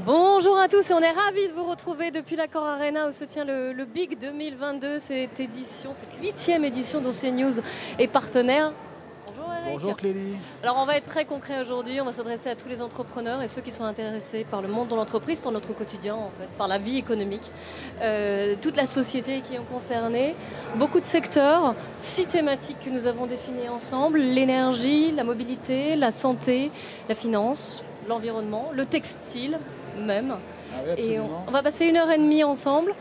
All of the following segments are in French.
Bonjour à tous et on est ravis de vous retrouver depuis l'Accord Arena où se tient le, Big 2022, cette édition, cette huitième édition d'OC et partenaire. Bonjour Eric. Bonjour Clélie. Alors on va être très concret aujourd'hui, on va s'adresser à tous les entrepreneurs et ceux qui sont intéressés par le monde de l'entreprise, par notre quotidien en fait, par la vie économique, euh, toute la société qui est concernée, beaucoup de secteurs, six thématiques que nous avons définies ensemble, l'énergie, la mobilité, la santé, la finance, l'environnement, le textile, même. Ah et on, va passer une heure et demie ensemble.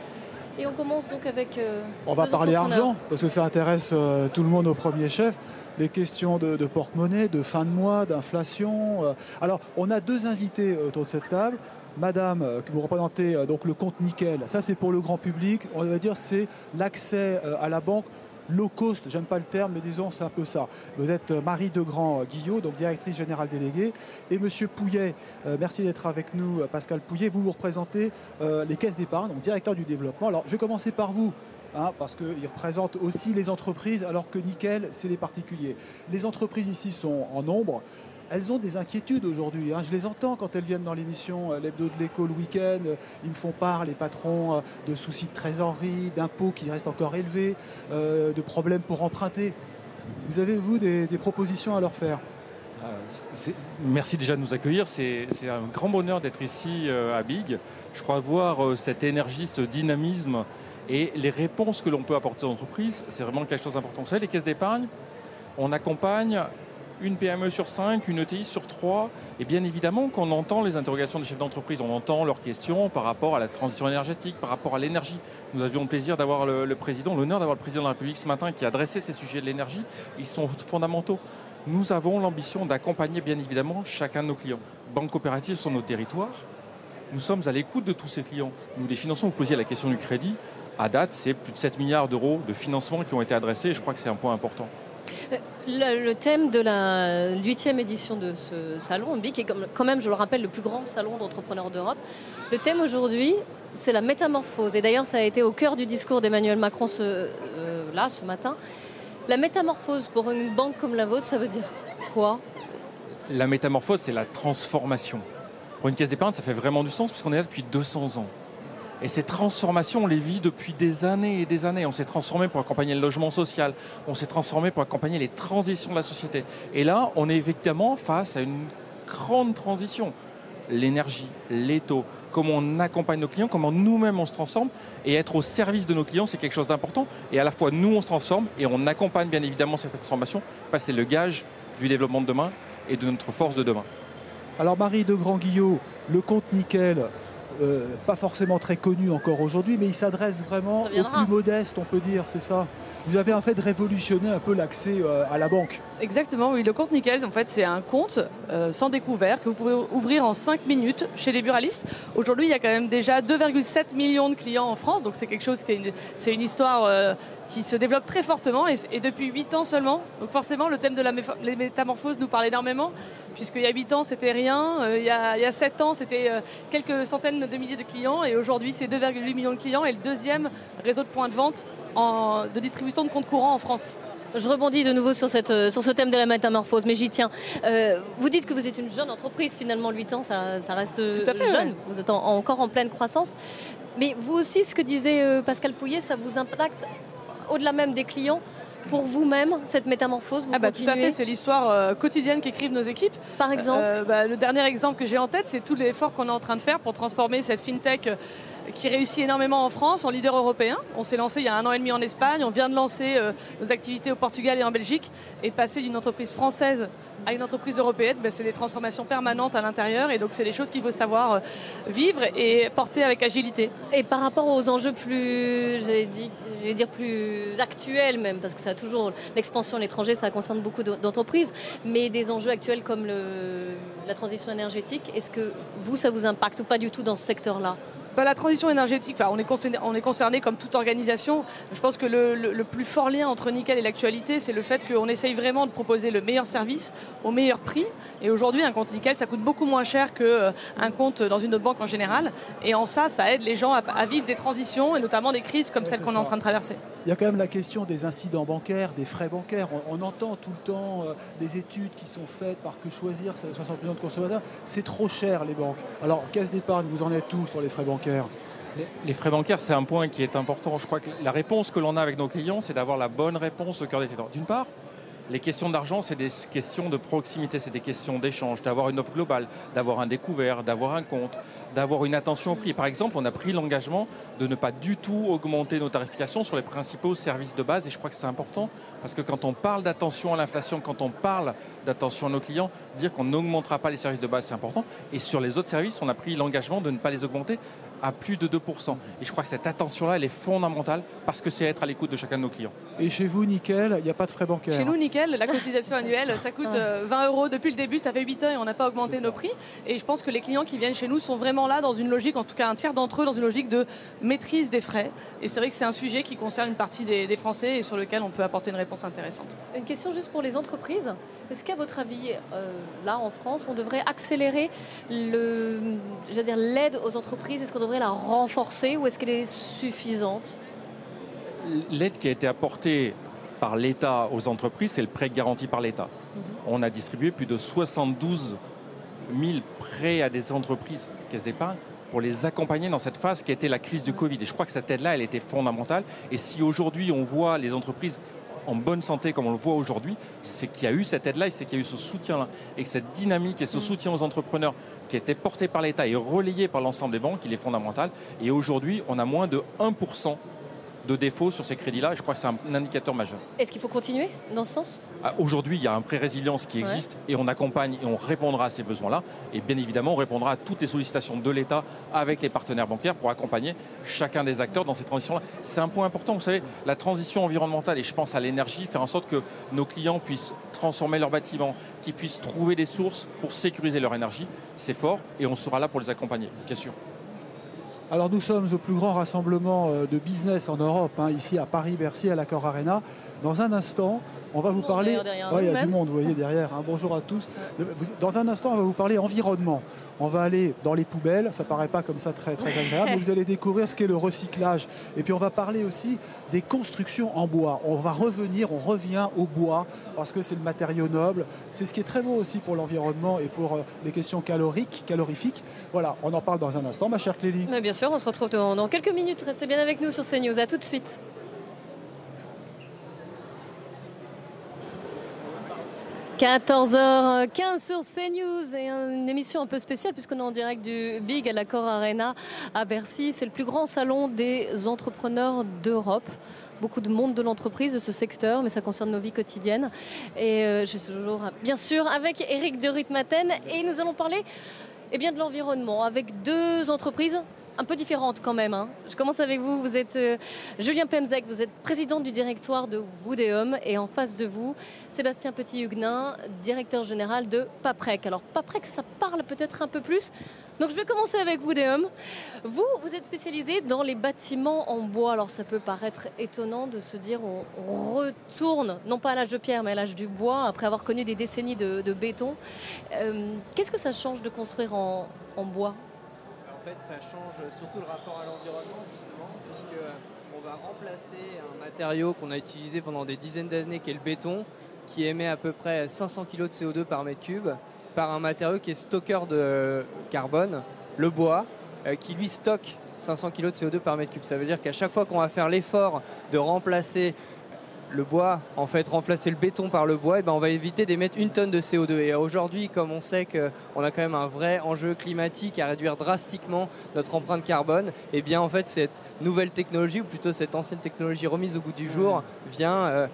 Et on commence donc avec. Euh, on va parler argent, parce que ça intéresse euh, tout le monde au premier chef. Les questions de, porte-monnaie, de fin de mois, d'inflation. Euh. Alors, on a deux invités autour de cette table. Madame, que vous représentez donc le compte nickel, ça c'est pour le grand public. On va dire c'est l'accès à la banque low cost, j'aime pas le terme, mais disons c'est un peu ça. Vous êtes euh, Marie Degrand euh, donc directrice générale déléguée, et Monsieur Pouillet, euh, merci d'être avec nous, Pascal Pouillet, vous vous représentez les caisses d'épargne, donc directeur du développement. Alors je vais commencer par vous. Hein, parce qu'ils représentent aussi les entreprises, alors que Nickel, c'est les particuliers. Les entreprises ici sont en nombre elles ont des inquiétudes aujourd'hui. Hein. Je les entends quand elles viennent dans l'émission euh, L'Hebdo de l'écho le week-end. Ils me font part, les patrons, euh, de soucis de trésorerie, d'impôts qui restent encore élevés, euh, de problèmes pour emprunter. Vous avez, vous, des, propositions à leur faire? Ah, Merci déjà de nous accueillir. C'est un grand bonheur d'être ici à Big. Je crois voir cette énergie, ce dynamisme et les réponses que l'on peut apporter aux entreprises. C'est vraiment quelque chose d'important. Vous savez, les caisses d'épargne, on accompagne une PME sur cinq, une ETI sur trois. Et bien évidemment qu'on entend les interrogations des chefs d'entreprise, on entend leurs questions par rapport à la transition énergétique, par rapport à l'énergie. Nous avions le plaisir d'avoir le, président, l'honneur d'avoir le président de la République ce matin qui a adressé ces sujets de l'énergie. Ils sont fondamentaux. Nous avons l'ambition d'accompagner bien évidemment chacun de nos clients. Banques coopératives sont nos territoires. Nous sommes à l'écoute de tous ces clients. Nous les finançons. Vous posiez la question du crédit. À date, c'est plus de 7 milliards d'euros de financement qui ont été adressés et je crois que c'est un point important. Le, thème de la huitième édition de ce salon, BIC, est quand même, je le rappelle, le plus grand salon d'entrepreneurs d'Europe. Le thème aujourd'hui, c'est la métamorphose. Et d'ailleurs, ça a été au cœur du discours d'Emmanuel Macron ce, euh, là, ce matin. La métamorphose pour une banque comme la vôtre, ça veut dire quoi? La métamorphose, c'est la transformation. Pour une caisse d'épargne, ça fait vraiment du sens puisqu'on est là depuis 200 ans. Et ces transformations, on les vit depuis des années et des années. On s'est transformé pour accompagner le logement social, on s'est transformé pour accompagner les transitions de la société. Et là, on est effectivement face à une grande transition. L'énergie, les taux, comment on accompagne nos clients, comment nous-mêmes on se transforme. Et être au service de nos clients, c'est quelque chose d'important. Et à la fois, nous, on se transforme et on accompagne bien évidemment cette transformation. C'est le gage du développement de demain et de notre force de demain. Alors Marie de Grand-Guillot, le compte nickel, euh, pas forcément très connu encore aujourd'hui, mais il s'adresse vraiment aux plus modestes, on peut dire, c'est ça Vous avez en fait révolutionné un peu l'accès euh, à la banque. Exactement, oui. Le compte Nickel, en fait, c'est un compte euh, sans découvert que vous pouvez ouvrir en 5 minutes chez les buralistes. Aujourd'hui, il y a quand même déjà 2,7 millions de clients en France, donc c'est quelque chose qui est une, c'est une histoire qui se développe très fortement et, depuis 8 ans seulement. Donc forcément, le thème de la métamorphose nous parle énormément, puisqu'il y a 8 ans, c'était rien. Euh, il, y a, il, 7 ans, c'était euh, quelques centaines de milliers de clients. Et aujourd'hui, c'est 2,8 millions de clients et le deuxième réseau de points de vente en, de distribution de comptes courants en France. Je rebondis de nouveau sur, cette, euh, sur ce thème de la métamorphose, mais j'y tiens. vous dites que vous êtes une jeune entreprise, finalement, 8 ans, ça, ça reste jeune. Vous êtes encore en pleine croissance. Mais vous aussi, ce que disait Pascal Pouillet, ça vous impacte au-delà même des clients pour vous-même cette métamorphose vous ah bah, Tout à fait, c'est l'histoire euh, quotidienne qu'écrivent nos équipes. Par exemple euh, bah, Le dernier exemple que j'ai en tête, c'est tout l'effort qu'on est en train de faire pour transformer cette fintech euh, qui réussit énormément en France, en leader européen. On s'est lancé il y a un an et demi en Espagne, on vient de lancer nos activités au Portugal et en Belgique, et passer d'une entreprise française à une entreprise européenne, bah, c'est des transformations permanentes à l'intérieur, et donc c'est des choses qu'il faut savoir vivre et porter avec agilité. Et par rapport aux enjeux plus, dit, dire plus actuels même, parce que ça a toujours l'expansion à l'étranger, ça concerne beaucoup d'entreprises, mais des enjeux actuels comme la transition énergétique, est-ce que vous, ça vous impacte ou pas du tout dans ce secteur-là? Bah, la transition énergétique, on est, concerné, on est concerné comme toute organisation. Je pense que le, plus fort lien entre Nickel et l'actualité, c'est le fait qu'on essaye vraiment de proposer le meilleur service au meilleur prix. Et aujourd'hui, un compte Nickel, ça coûte beaucoup moins cher qu'un euh, compte dans une autre banque en général. Et en ça, ça aide les gens à, vivre des transitions et notamment des crises comme celle qu'on est en train de traverser. Il y a quand même la question des incidents bancaires, des frais bancaires. On, entend tout le temps euh, des études qui sont faites par que choisir, 60 millions de consommateurs. C'est trop cher les banques. Alors, caisse d'épargne, vous en êtes tout sur les frais bancaires? Les, frais bancaires, c'est un point qui est important. Je crois que la réponse que l'on a avec nos clients, c'est d'avoir la bonne réponse au cœur des territoires. D'une part, les questions d'argent, c'est des questions de proximité, c'est des questions d'échange, d'avoir une offre globale, d'avoir un découvert, d'avoir un compte, d'avoir une attention au prix. Par exemple, on a pris l'engagement de ne pas du tout augmenter nos tarifications sur les principaux services de base et je crois que c'est important parce que quand on parle d'attention à l'inflation, quand on parle d'attention à nos clients, dire qu'on n'augmentera pas les services de base, c'est important. Et sur les autres services, on a pris l'engagement de ne pas les augmenter à plus de 2%. Et je crois que cette attention-là, elle est fondamentale parce que c'est être à l'écoute de chacun de nos clients. Et chez vous, Nickel, il n'y a pas de frais bancaires Chez nous, Nickel, la cotisation annuelle, ça coûte 20 euh, euros depuis le début, ça fait 8 ans et on n'a pas augmenté nos prix. Et je pense que les clients qui viennent chez nous sont vraiment là dans une logique, en tout cas un tiers d'entre eux, dans une logique de maîtrise des frais. Et c'est vrai que c'est un sujet qui concerne une partie des, Français et sur lequel on peut apporter une réponse intéressante. Une question juste pour les entreprises. Est-ce qu'à votre avis, euh, là en France, on devrait accélérer l'aide aux entreprises? Est-ce qu'on devrait la renforcer ou est-ce qu'elle est suffisante? L'aide qui a été apportée par l'État aux entreprises, c'est le prêt garanti par l'État. Mhm. On a distribué plus de 72 000 prêts à des entreprises, caisse d'épargne, pour les accompagner dans cette phase qui a été la crise du Covid. Et je crois que cette aide-là, elle était fondamentale. Et si aujourd'hui on voit les entreprises en bonne santé comme on le voit aujourd'hui, c'est qu'il y a eu cette aide-là et c'est qu'il y a eu ce soutien-là. Et que cette dynamique et ce mm. soutien aux entrepreneurs qui était porté par l'État et relayé par l'ensemble des banques, il est fondamental. Et aujourd'hui, on a moins de 1% de défauts sur ces crédits-là. Et je crois que c'est un indicateur majeur. Est-ce qu'il faut continuer dans ce sens? Ah, Aujourd'hui, il y a un prêt résilience qui existe et on accompagne et on répondra à ces besoins-là. Et bien évidemment, on répondra à toutes les sollicitations de l'État avec les partenaires bancaires pour accompagner chacun des acteurs dans ces transitions-là. C'est un point important, vous savez, la transition environnementale, et je pense à l'énergie, faire en sorte que nos clients puissent transformer leurs bâtiments, qu'ils puissent trouver des sources pour sécuriser leur énergie, c'est fort et on sera là pour les accompagner, bien sûr. Alors nous sommes au plus grand rassemblement euh, de business en Europe, hein, ici à Paris-Bercy, à l'Accor Arena. Dans un instant, on va vous parler. il y a du monde, vous voyez derrière. Hein. Bonjour à tous. Dans un instant, on va vous parler environnement. On va aller dans les poubelles, ça paraît pas comme ça très, très agréable, mais vous allez découvrir ce qu'est le recyclage. Et puis on va parler aussi des constructions en bois. On va revenir, on revient au bois, parce que c'est le matériau noble. C'est ce qui est très beau aussi pour l'environnement et pour euh, les questions caloriques, calorifiques. Voilà, on en parle dans un instant, ma chère Clélie. Mais bien sûr, on se retrouve dans quelques minutes. Restez bien avec nous sur CNews. À tout de suite. 14h15 sur CNews et une émission un peu spéciale puisqu'on est en direct du Big à l'Accor Arena à Bercy. C'est le plus grand salon des entrepreneurs d'Europe beaucoup de monde de l'entreprise, de ce secteur, mais ça concerne nos vies quotidiennes. Et euh, je suis toujours, bien sûr, avec Eric de Ritmaten et nous allons parler eh bien, de l'environnement avec deux entreprises un peu différente quand même. Hein. Je commence avec vous. Vous êtes euh, Julien Pemzek, vous êtes président du directoire de Woodéum et en face de vous, Sébastien Petit-Huguenin, directeur général de Paprec. Alors Paprec, ça parle peut-être un peu plus. Donc je vais commencer avec Woodéum. Vous, vous êtes spécialisé dans les bâtiments en bois. Alors ça peut paraître étonnant de se dire on, retourne, non pas à l'âge de pierre, mais à l'âge du bois, après avoir connu des décennies de, béton. Euh, qu'est-ce que ça change de construire en bois? Fait, ça change surtout le rapport à l'environnement, justement, puisqu'on va remplacer un matériau qu'on a utilisé pendant des dizaines d'années, qui est le béton, qui émet à peu près 500 kg de CO2 par mètre cube, par un matériau qui est stockeur de carbone, le bois, euh, qui lui stocke 500 kg de CO2 par mètre cube. Ça veut dire qu'à chaque fois qu'on va faire l'effort de remplacer le bois, en fait, remplacer le béton par le bois, et ben on va éviter d'émettre une tonne de CO2. Et aujourd'hui, comme on sait qu'on a quand même un vrai enjeu climatique à réduire drastiquement notre empreinte carbone, et eh bien en fait, cette nouvelle technologie, ou plutôt cette ancienne technologie remise au goût du jour, vient euh,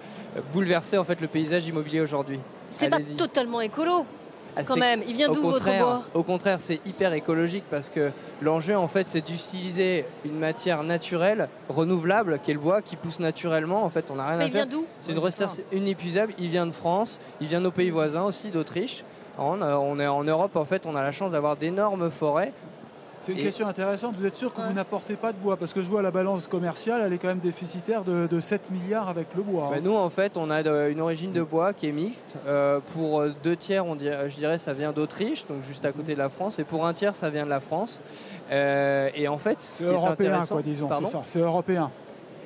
bouleverser en fait le paysage immobilier aujourd'hui. C'est pas totalement écolo. Ah, quand même. Il vient d'où votre bois? Au contraire, c'est hyper écologique parce que l'enjeu, en fait, c'est d'utiliser une matière naturelle, renouvelable, qui est le bois, qui pousse naturellement. En fait, on n'a rien à faire. Il vient d'où? C'est une ressource inépuisable. Il vient de France, il vient de nos pays voisins aussi, d'Autriche. On est en Europe, en fait, on a la chance d'avoir d'énormes forêts C'est une Et- question intéressante. Vous êtes sûr que Ouais. vous n'apportez pas de bois? Parce que je vois la balance commerciale, elle est quand même déficitaire de, de 7 milliards avec le bois. hein. Bah, nous, en fait, on a de- une origine de bois qui est mixte. Euh, pour euh, deux tiers, on dirait, je dirais, ça vient d'Autriche, donc juste à côté de la France. Et pour un tiers, ça vient de la France. Euh, et en fait, ce c'est européen, intéressant, quoi, disons. C'est ça. C'est européen.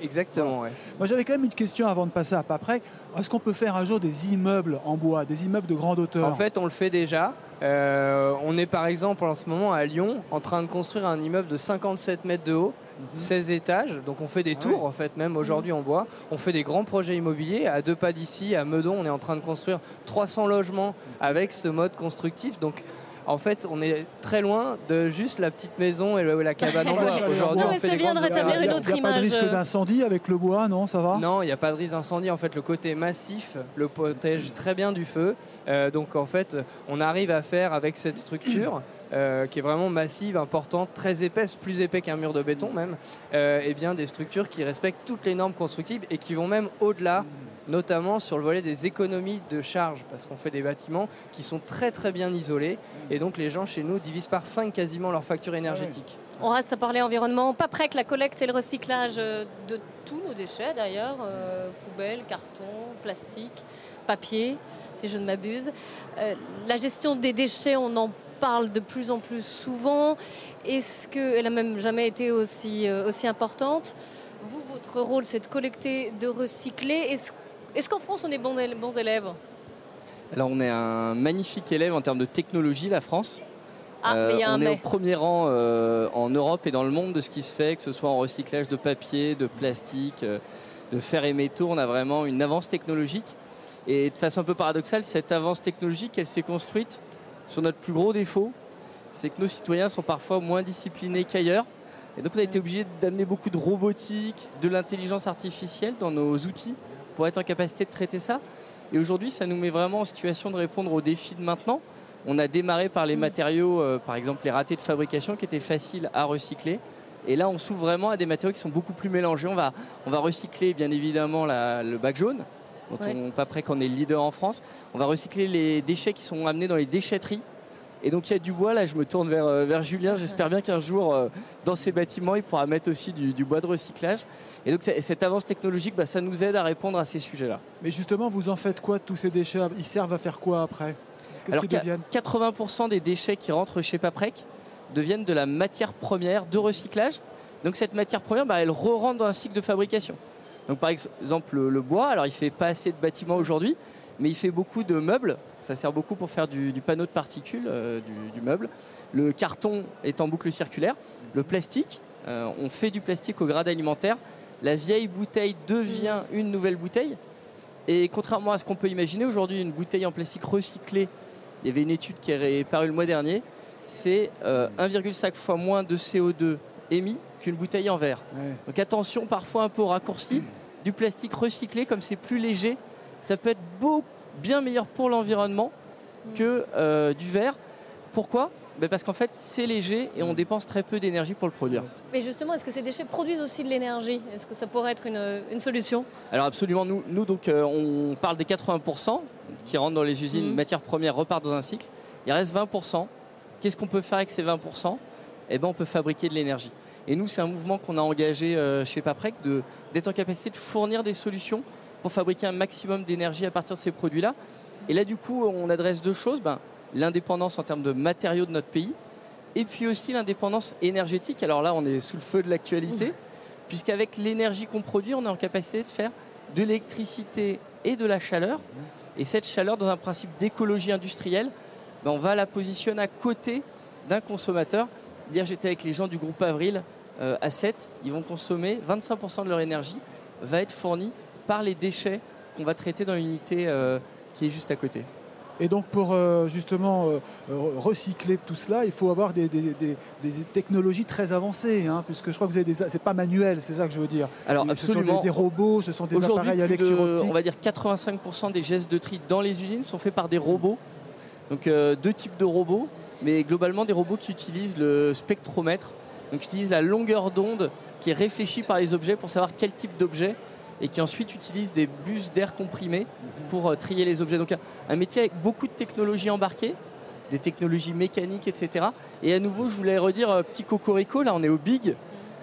Exactement, ouais. Moi, j'avais quand même une question avant de passer à Paprec. Est-ce qu'on peut faire un jour des immeubles en bois, des immeubles de grande hauteur En fait, on le fait déjà. Euh, on est par exemple en ce moment à Lyon en train de construire un immeuble de 57 mètres de haut, 16 étages. Donc on fait des Ah tours ouais. en fait, même aujourd'hui en bois. On fait des grands projets immobiliers. À deux pas d'ici, à Meudon, on est en train de construire 300 logements avec ce mode constructif. Donc en fait, on est très loin de juste la petite maison et le- la cabane en bois. Aujourd'hui, Non, on mais fait c'est des bien de grandes rétablir Il y a- une autre il y a pas de image. risque d'incendie avec le bois, non Ça va? Non, il n'y a pas de risque d'incendie. En fait, le côté massif le protège très bien du feu. Euh, donc, en fait, on arrive à faire avec cette structure. euh, qui est vraiment massive, importante, très épaisse, plus épais qu'un mur de béton même, euh, et bien des structures qui respectent toutes les normes constructives et qui vont même au-delà, notamment sur le volet des économies de charge, parce qu'on fait des bâtiments qui sont très très bien isolés, et donc les gens chez nous divisent par 5 quasiment leur facture énergétique. On reste à parler environnement. Pas près que la collecte et le recyclage euh, de tous nos déchets d'ailleurs, euh, poubelles, carton, plastique, papier, si je ne m'abuse. Euh, la gestion des déchets, on en parle de plus en plus souvent. Est-ce qu'elle a même jamais été aussi, aussi importante? Vous, votre rôle, c'est de collecter, de recycler. Est-ce est-ce qu'en France, on est bons, élèves? Alors on est un magnifique élève en termes de technologie, la France. Ah, Euh, on est mais. au premier rang euh, en Europe et dans le monde de ce qui se fait, que ce soit en recyclage de papier, de plastique, euh, de fer et métaux. On a vraiment une avance technologique. Et de façon un peu paradoxale, cette avance technologique, elle s'est construite sur notre plus gros défaut, c'est que nos citoyens sont parfois moins disciplinés qu'ailleurs. Et donc on a été obligé d'amener beaucoup de robotique, de l'intelligence artificielle dans nos outils pour être en capacité de traiter ça. Et aujourd'hui, ça nous met vraiment en situation de répondre aux défis de maintenant. On a démarré par les matériaux, euh, par exemple les ratés de fabrication qui étaient faciles à recycler. Et là, on s'ouvre vraiment à des matériaux qui sont beaucoup plus mélangés. On va, on va recycler bien évidemment la- le bac jaune, dont Ouais. on n'est pas prêt qu'on est le leader en France. On va recycler les déchets qui sont amenés dans les déchetteries. Et donc il y a du bois, là je me tourne vers, euh, vers Julien, j'espère bien qu'un jour euh, dans ces bâtiments il pourra mettre aussi du, du bois de recyclage. Et donc cette avance technologique, bah, ça nous aide à répondre à ces sujets-là. Mais justement, vous en faites quoi de tous ces déchets? Ils servent à faire quoi après? Qu'est-ce qu'ils deviennent? 80% des déchets qui rentrent chez Paprec deviennent de la matière première de recyclage. Donc cette matière première, bah, elle re-rentre dans un cycle de fabrication. Donc par exemple le, le bois, alors il fait pas assez de bâtiments aujourd'hui, mais il fait beaucoup de meubles. Ça sert beaucoup pour faire du, du panneau de particules euh, du, du meuble. Le carton est en boucle circulaire. Le plastique, euh, on fait du plastique au grade alimentaire. La vieille bouteille devient une nouvelle bouteille. Et contrairement à ce qu'on peut imaginer, aujourd'hui, une bouteille en plastique recyclée, il y avait une étude qui est parue le mois dernier, c'est euh, 1,5 fois moins de CO2 émis qu'une bouteille en verre. Ouais. Donc attention, parfois un peu au raccourci. Du plastique recyclé, comme c'est plus léger, ça peut être beau, bien meilleur pour l'environnement que euh, du verre. Pourquoi? Ben Parce qu'en fait, c'est léger et on dépense très peu d'énergie pour le produire. Mais justement, est-ce que ces déchets produisent aussi de l'énergie? Est-ce que ça pourrait être une, une solution? Alors absolument, nous, nous donc, euh, on parle des 80% qui rentrent dans les usines, Mhm. matières premières repartent dans un cycle. Il reste 20%. Qu'est-ce qu'on peut faire avec ces 20% Eh ben, on peut fabriquer de l'énergie. Et nous, c'est un mouvement qu'on a engagé euh, chez Paprec d'être en capacité de fournir des solutions pour fabriquer un maximum d'énergie à partir de ces produits-là. Et là, du coup, on adresse deux choses. Ben, L'indépendance en termes de matériaux de notre pays et puis aussi l'indépendance énergétique. Alors là, on est sous le feu de l'actualité, puisqu'avec l'énergie qu'on produit, on est en capacité de faire de l'électricité et de la chaleur. Et cette chaleur, dans un principe d'écologie industrielle, ben, on va la positionner à côté d'un consommateur. Hier, j'étais avec les gens du groupe Avril euh, à 7. Ils vont consommer 25% de leur énergie, va être fournie par les déchets qu'on va traiter dans l'unité euh, qui est juste à côté. Et donc pour euh, justement euh, recycler tout cela, il faut avoir des, des- des- des technologies très avancées, hein, puisque je crois que vous avez des, c'est pas manuel, c'est ça que je veux dire. Alors, ce sont des, robots, ce sont des appareils à lecture optique. on va dire 85% des gestes de tri dans les usines sont faits par des robots. Donc euh, deux types de robots, mais globalement des robots qui utilisent le spectromètre, donc qui utilisent la longueur d'onde qui est réfléchie par les objets pour savoir quel type d'objet et qui ensuite utilisent des bus d'air comprimés pour euh, trier les objets. Donc un, un métier avec beaucoup de technologies embarquées, des technologies mécaniques, etc. Et à nouveau, je voulais redire, euh, petit cocorico, là on est au Big.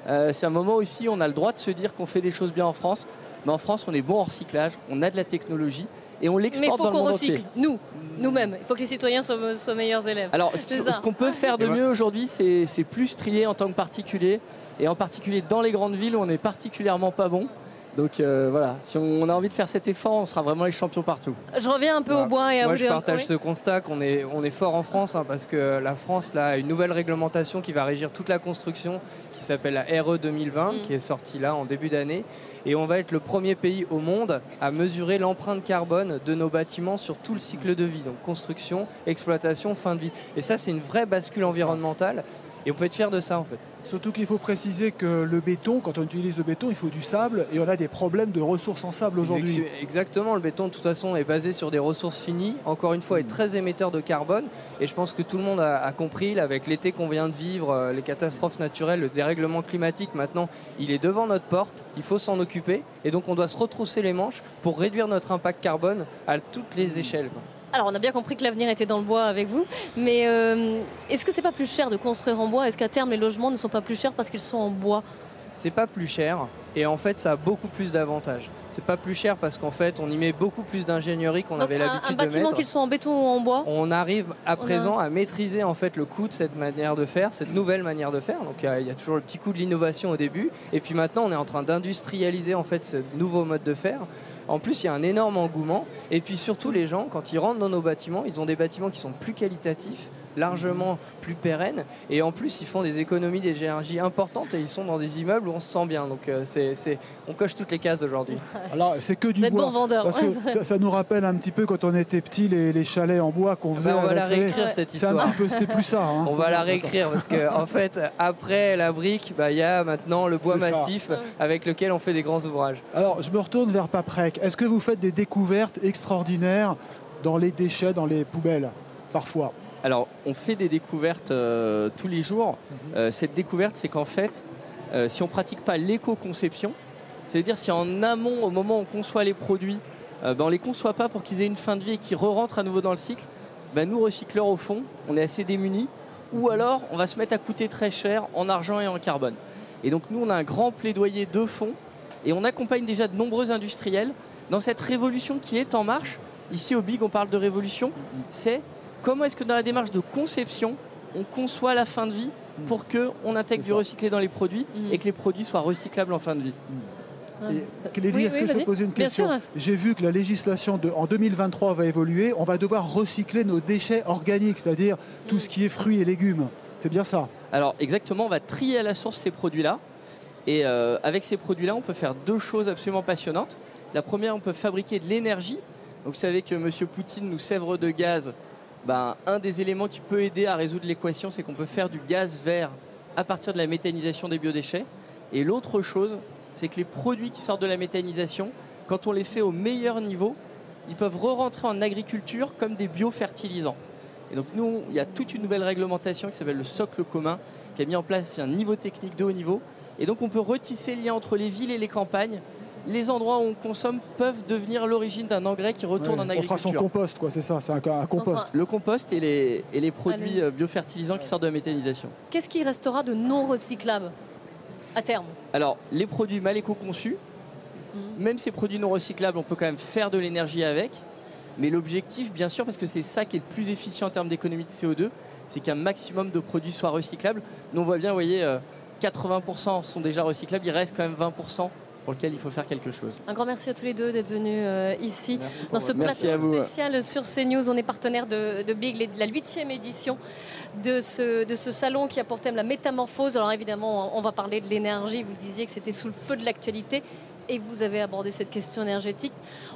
Euh, c'est un moment aussi, on a le droit de se dire qu'on fait des choses bien en France. Mais en France, on est bon en recyclage, on a de la technologie et on Mais il l'exporte faut dans le qu'on monde recycle, entier. nous, nous-mêmes. Il faut que les citoyens soient, soient meilleurs élèves. Alors, ce ce qu'on peut faire de Et mieux aujourd'hui, c'est c'est plus trier en tant que particulier, et en particulier dans les grandes villes où on est particulièrement pas bon. Donc euh, voilà, si on a envie de faire cet effort, on sera vraiment les champions partout. Je reviens un peu Voilà. au bois et à Moi, vous je partage Oui. ce constat qu'on est, on est fort en France hein, parce que la France là, a une nouvelle réglementation qui va régir toute la construction qui s'appelle la RE 2020 Mm. qui est sortie là en début d'année. Et on va être le premier pays au monde à mesurer l'empreinte carbone de nos bâtiments sur tout le cycle de vie. Donc construction, exploitation, fin de vie. Et ça, c'est une vraie bascule environnementale. Et on peut être fier de ça en fait. Surtout qu'il faut préciser que le béton, quand on utilise le béton, il faut du sable et on a des problèmes de ressources en sable aujourd'hui. Ex- Exactement, le béton de toute façon est basé sur des ressources finies, encore une fois est très émetteur de carbone et je pense que tout le monde a, compris avec l'été qu'on vient de vivre, euh, les catastrophes naturelles, le dérèglement climatique maintenant il est devant notre porte, il faut s'en occuper et donc on doit se retrousser les manches pour réduire notre impact carbone à toutes les échelles. Alors, on a bien compris que l'avenir était dans le bois avec vous, mais euh, est-ce que c'est pas plus cher de construire en bois? Est-ce qu'à terme, les logements ne sont pas plus chers parce qu'ils sont en bois? C'est pas plus cher et en fait ça a beaucoup plus d'avantages. C'est pas plus cher parce qu'en fait on y met beaucoup plus d'ingénierie qu'on avait un, un l'habitude de bâtiment, mettre. qu'il soit en béton ou en bois? On arrive à On a- présent à maîtriser en fait le coût de cette manière de faire, cette nouvelle manière de faire. Donc il y a- il y, a toujours le petit coup de l'innovation au début, et puis maintenant on est en train d'industrialiser en fait ce nouveau mode de faire. En plus, il y a un énorme engouement, et puis surtout les gens, quand ils rentrent dans nos bâtiments, ils ont des bâtiments qui sont plus qualitatifs, largement plus pérennes, et en plus ils font des économies d'énergie importantes, et ils sont dans des immeubles où on se sent bien. Donc euh, c'est, c'est- on coche toutes les cases aujourd'hui. Alors, c'est que du Vous êtes bois. bon vendeur. Parce que ça, ça nous rappelle un petit peu quand on était petit les, les chalets en bois qu'on faisait. Ben, on va la réécrire cette C'est un histoire. petit peu, c'est plus ça. hein. On va la réécrire parce que en fait, après la brique, bah, il y a maintenant le bois C'est ça. massif avec lequel on fait des grands ouvrages. Alors, je me retourne vers Paprec. Est-ce que vous faites des découvertes extraordinaires dans les déchets, dans les poubelles, parfois? Alors, on fait des découvertes euh, tous les jours. Euh, cette découverte, c'est qu'en fait, euh, si on ne pratique pas l'éco-conception, c'est-à-dire si en amont, au moment où on conçoit les produits, ben, on ne les conçoit pas pour qu'ils aient une fin de vie et qu'ils re-rentrent à nouveau dans le cycle, ben, nous, recycleurs, au fond, on est assez démunis. Ou alors, on va se mettre à coûter très cher en argent et en carbone. Et donc, nous, on a un grand plaidoyer de fond et on accompagne déjà de nombreux industriels dans cette révolution qui est en marche. Ici, au Big, on parle de révolution. C'est comment est-ce que dans la démarche de conception, on conçoit la fin de vie pour qu'on intègre du recyclé dans les produits Mhm. et que les produits soient recyclables en fin de vie? Et, Clélie, Oui, est-ce oui, que je peux poser une question. J'ai vu que la législation de, en 2023 va évoluer. On va devoir recycler nos déchets organiques, c'est-à-dire tout Mm. ce qui est fruits et légumes. C'est bien ça? Alors exactement, on va trier à la source ces produits-là. Et euh, avec ces produits-là, on peut faire deux choses absolument passionnantes. La première, on peut fabriquer de l'énergie. Vous savez que M. Poutine nous sèvre de gaz. Ben, un des éléments qui peut aider à résoudre l'équation, c'est qu'on peut faire du gaz vert à partir de la méthanisation des biodéchets. Et l'autre chose, c'est que les produits qui sortent de la méthanisation, quand on les fait au meilleur niveau, ils peuvent re-rentrer en agriculture comme des biofertilisants. Et donc nous, il y a toute une nouvelle réglementation qui s'appelle le socle commun, qui a mis en place un niveau technique de haut niveau. Et donc on peut retisser le lien entre les villes et les campagnes. Les endroits où on consomme peuvent devenir l'origine d'un engrais qui retourne Ouais, en On fera son agriculture. compost, quoi, c'est ça, c'est un, un compost. Enfin, Le compost et les, et les produits Allez. euh, biofertilisants qui sortent de la méthanisation. Qu'est-ce qui restera de non recyclable à terme? Alors, les produits mal éco-conçus, Mhm. même ces produits non recyclables, on peut quand même faire de l'énergie avec. Mais l'objectif, bien sûr, parce que c'est ça qui est le plus efficient en termes d'économie de CO2, c'est qu'un maximum de produits soient recyclables. Nous, on voit bien, vous voyez, euh, 80% sont déjà recyclables, il reste quand même 20% pour lequel il faut faire quelque chose. Un grand merci à tous les deux d'être venus euh, ici. Dans ce plateau spécial sur CNews, on est partenaire de, de Big, la huitième édition de ce, de ce salon qui a pour thème la métamorphose. Alors évidemment, on va parler de l'énergie. Vous le disiez que c'était sous le feu de l'actualité. Et vous avez abordé cette question énergétique.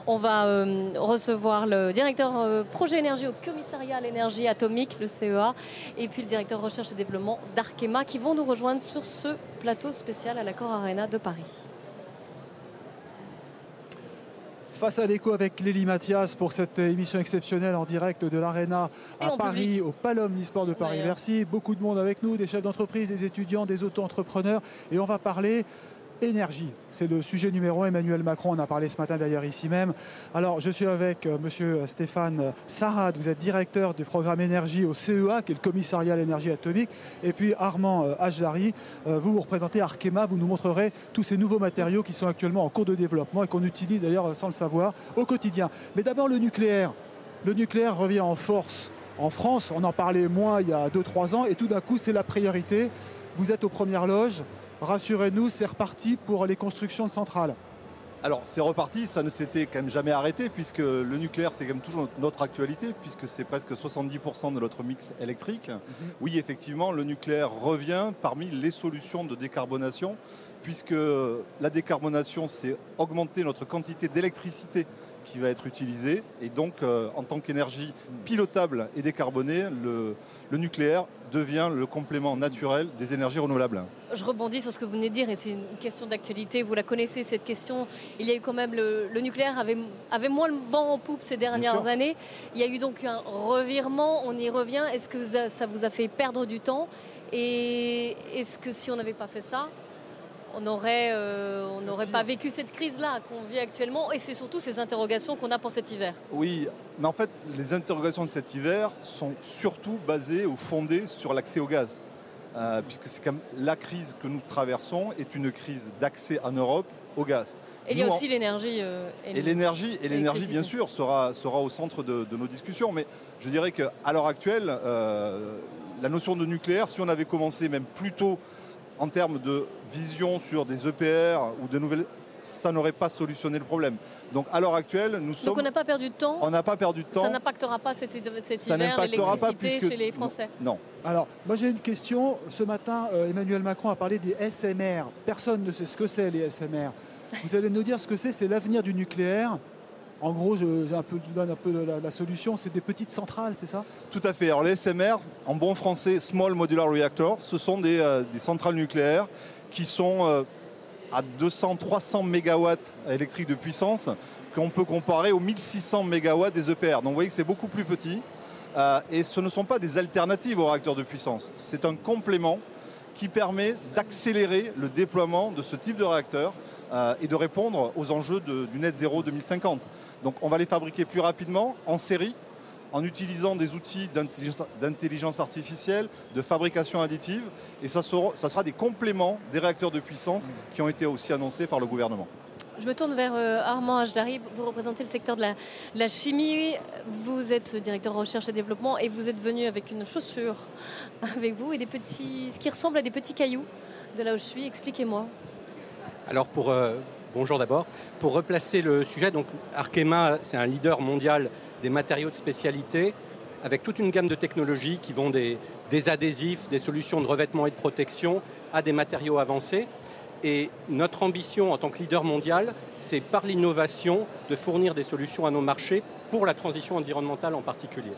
On va euh, recevoir le directeur euh, projet énergie au commissariat à l'énergie atomique, le CEA, et puis le directeur recherche et développement d'Arkema qui vont nous rejoindre sur ce plateau spécial à l'Accord Arena de Paris. Face à l'écho avec Lélie Mathias pour cette émission exceptionnelle en direct de l'Arena à Paris, public. au Palais Omnisport de Paris. Merci, beaucoup de monde avec nous, des chefs d'entreprise, des étudiants, des auto-entrepreneurs. Et on va parler C'est le sujet numéro un. Emmanuel Macron en a parlé ce matin d'ailleurs ici même. Alors je suis avec euh, monsieur Stéphane Sarad, vous êtes directeur du programme énergie au CEA, qui est le commissariat à l'énergie atomique. Et puis Armand euh, euh, vous, vous représentez Arkema, vous nous montrerez tous ces nouveaux matériaux qui sont actuellement en cours de développement et qu'on utilise d'ailleurs sans le savoir au quotidien. Mais d'abord le nucléaire. Le nucléaire revient en force en France. On en parlait moins il y a 2-3 ans et tout d'un coup c'est la priorité. Vous êtes aux premières loges rassurez-nous, c'est reparti pour les constructions de centrales. Alors c'est reparti, ça ne s'était quand même jamais arrêté puisque le nucléaire c'est quand même toujours notre actualité puisque c'est presque 70% de notre mix électrique. Mhm. Oui effectivement le nucléaire revient parmi les solutions de décarbonation puisque la décarbonation c'est augmenter notre quantité d'électricité qui va être utilisée et donc euh, en tant qu'énergie pilotable et décarbonée le, le nucléaire devient le complément naturel des énergies renouvelables. Je rebondis sur ce que vous venez de dire et c'est une question d'actualité. Vous la connaissez cette question. Il y a eu quand même le, nucléaire avait, avait moins le vent en poupe ces dernières années. Il y a eu donc un revirement. On y revient. Est-ce que ça vous a fait perdre du temps? Et est-ce que si on n'avait pas fait ça, on n'aurait euh, pas vécu cette crise-là qu'on vit actuellement et c'est surtout ces interrogations qu'on a pour cet hiver. Oui, mais en fait, les interrogations de cet hiver sont surtout basées ou fondées sur l'accès au gaz. Euh, puisque c'est comme la crise que nous traversons est une crise d'accès en Europe au gaz. Et il y a aussi l'énergie. Euh, et l'énergie, et l'énergie bien sûr, sera, sera au centre de, nos discussions. Mais je dirais qu'à l'heure actuelle, la notion de nucléaire, si on avait commencé même plus tôt en termes de vision sur des EPR ou de nouvelles ça n'aurait pas solutionné le problème. Donc à l'heure actuelle, nous sommes. Donc on n'a pas perdu de temps. On n'a pas perdu de temps. Ça n'impactera pas cet, cet hiver l'électricité chez les Français. Non. Alors moi j'ai une question. Ce matin, euh, Emmanuel Macron a parlé des SMR. Personne ne sait ce que c'est les SMR. Vous allez nous dire ce que c'est. C'est l'avenir du nucléaire. En gros, je, un donne un peu la, solution, c'est des petites centrales, c'est ça? Tout à fait. Alors les SMR, en bon français, Small Modular Reactor, ce sont des, euh, centrales nucléaires qui sont euh, à 200-300 MW électriques de puissance, qu'on peut comparer aux 1600 MW des EPR. Donc vous voyez que c'est beaucoup plus petit. Euh, et ce ne sont pas des alternatives aux réacteurs de puissance. C'est un complément qui permet d'accélérer le déploiement de ce type de réacteur euh, et de répondre aux enjeux du net zéro 2050. Donc on va les fabriquer plus rapidement, en série, en utilisant des outils d'intelligence artificielle, de fabrication additive, et ça sera, des compléments des réacteurs de puissance qui ont été aussi annoncés par le gouvernement. Je me tourne vers euh, Armand Ajdari. Vous représentez le secteur de la, chimie. Vous êtes directeur recherche et développement et vous êtes venu avec une chaussure avec vous et des petits, ce qui ressemble à des petits cailloux de là où je suis. Expliquez-moi. Alors pour euh, bonjour d'abord, pour replacer le sujet, donc Arkema c'est un leader mondial des matériaux de spécialité avec toute une gamme de technologies qui vont des, adhésifs, des solutions de revêtement et de protection à des matériaux avancés. Et notre ambition en tant que leader mondial, c'est par l'innovation de fournir des solutions à nos marchés pour la transition environnementale en particulier.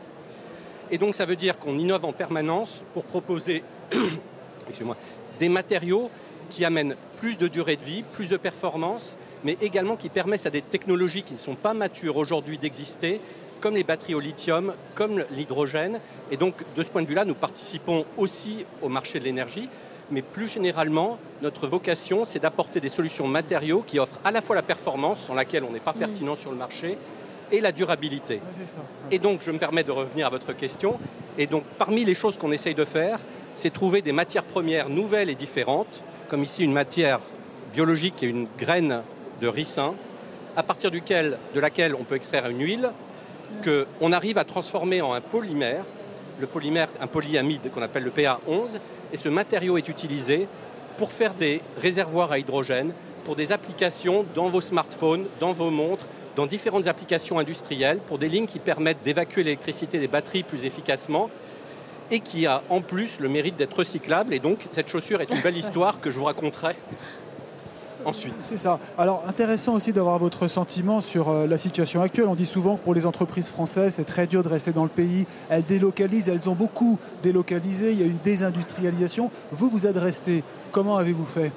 Et donc ça veut dire qu'on innove en permanence pour proposer des matériaux qui amènent plus de durée de vie, plus de performance, mais également qui permettent à des technologies qui ne sont pas matures aujourd'hui d'exister, comme les batteries au lithium, comme l'hydrogène. Et donc, de ce point de vue-là, nous participons aussi au marché de l'énergie. Mais plus généralement, notre vocation, c'est d'apporter des solutions matériaux qui offrent à la fois la performance, sans laquelle on n'est pas mmh. pertinent sur le marché, et la durabilité. Et donc, je me permets de revenir à votre question. Et donc, parmi les choses qu'on essaye de faire, c'est trouver des matières premières nouvelles et différentes comme ici une matière biologique et une graine de ricin, à partir duquel, de laquelle on peut extraire une huile, qu'on arrive à transformer en un polymère, le polymère, un polyamide qu'on appelle le PA11, et ce matériau est utilisé pour faire des réservoirs à hydrogène, pour des applications dans vos smartphones, dans vos montres, dans différentes applications industrielles, pour des lignes qui permettent d'évacuer l'électricité des batteries plus efficacement et qui a en plus le mérite d'être recyclable. Et donc, cette chaussure est une belle histoire que je vous raconterai ensuite. C'est ça. Alors, intéressant aussi d'avoir votre sentiment sur euh, la situation actuelle. On dit souvent que pour les entreprises françaises, c'est très dur de rester dans le pays. Elles délocalisent, elles ont beaucoup délocalisé. Il y a une désindustrialisation. Vous, vous êtes resté. Comment avez-vous fait?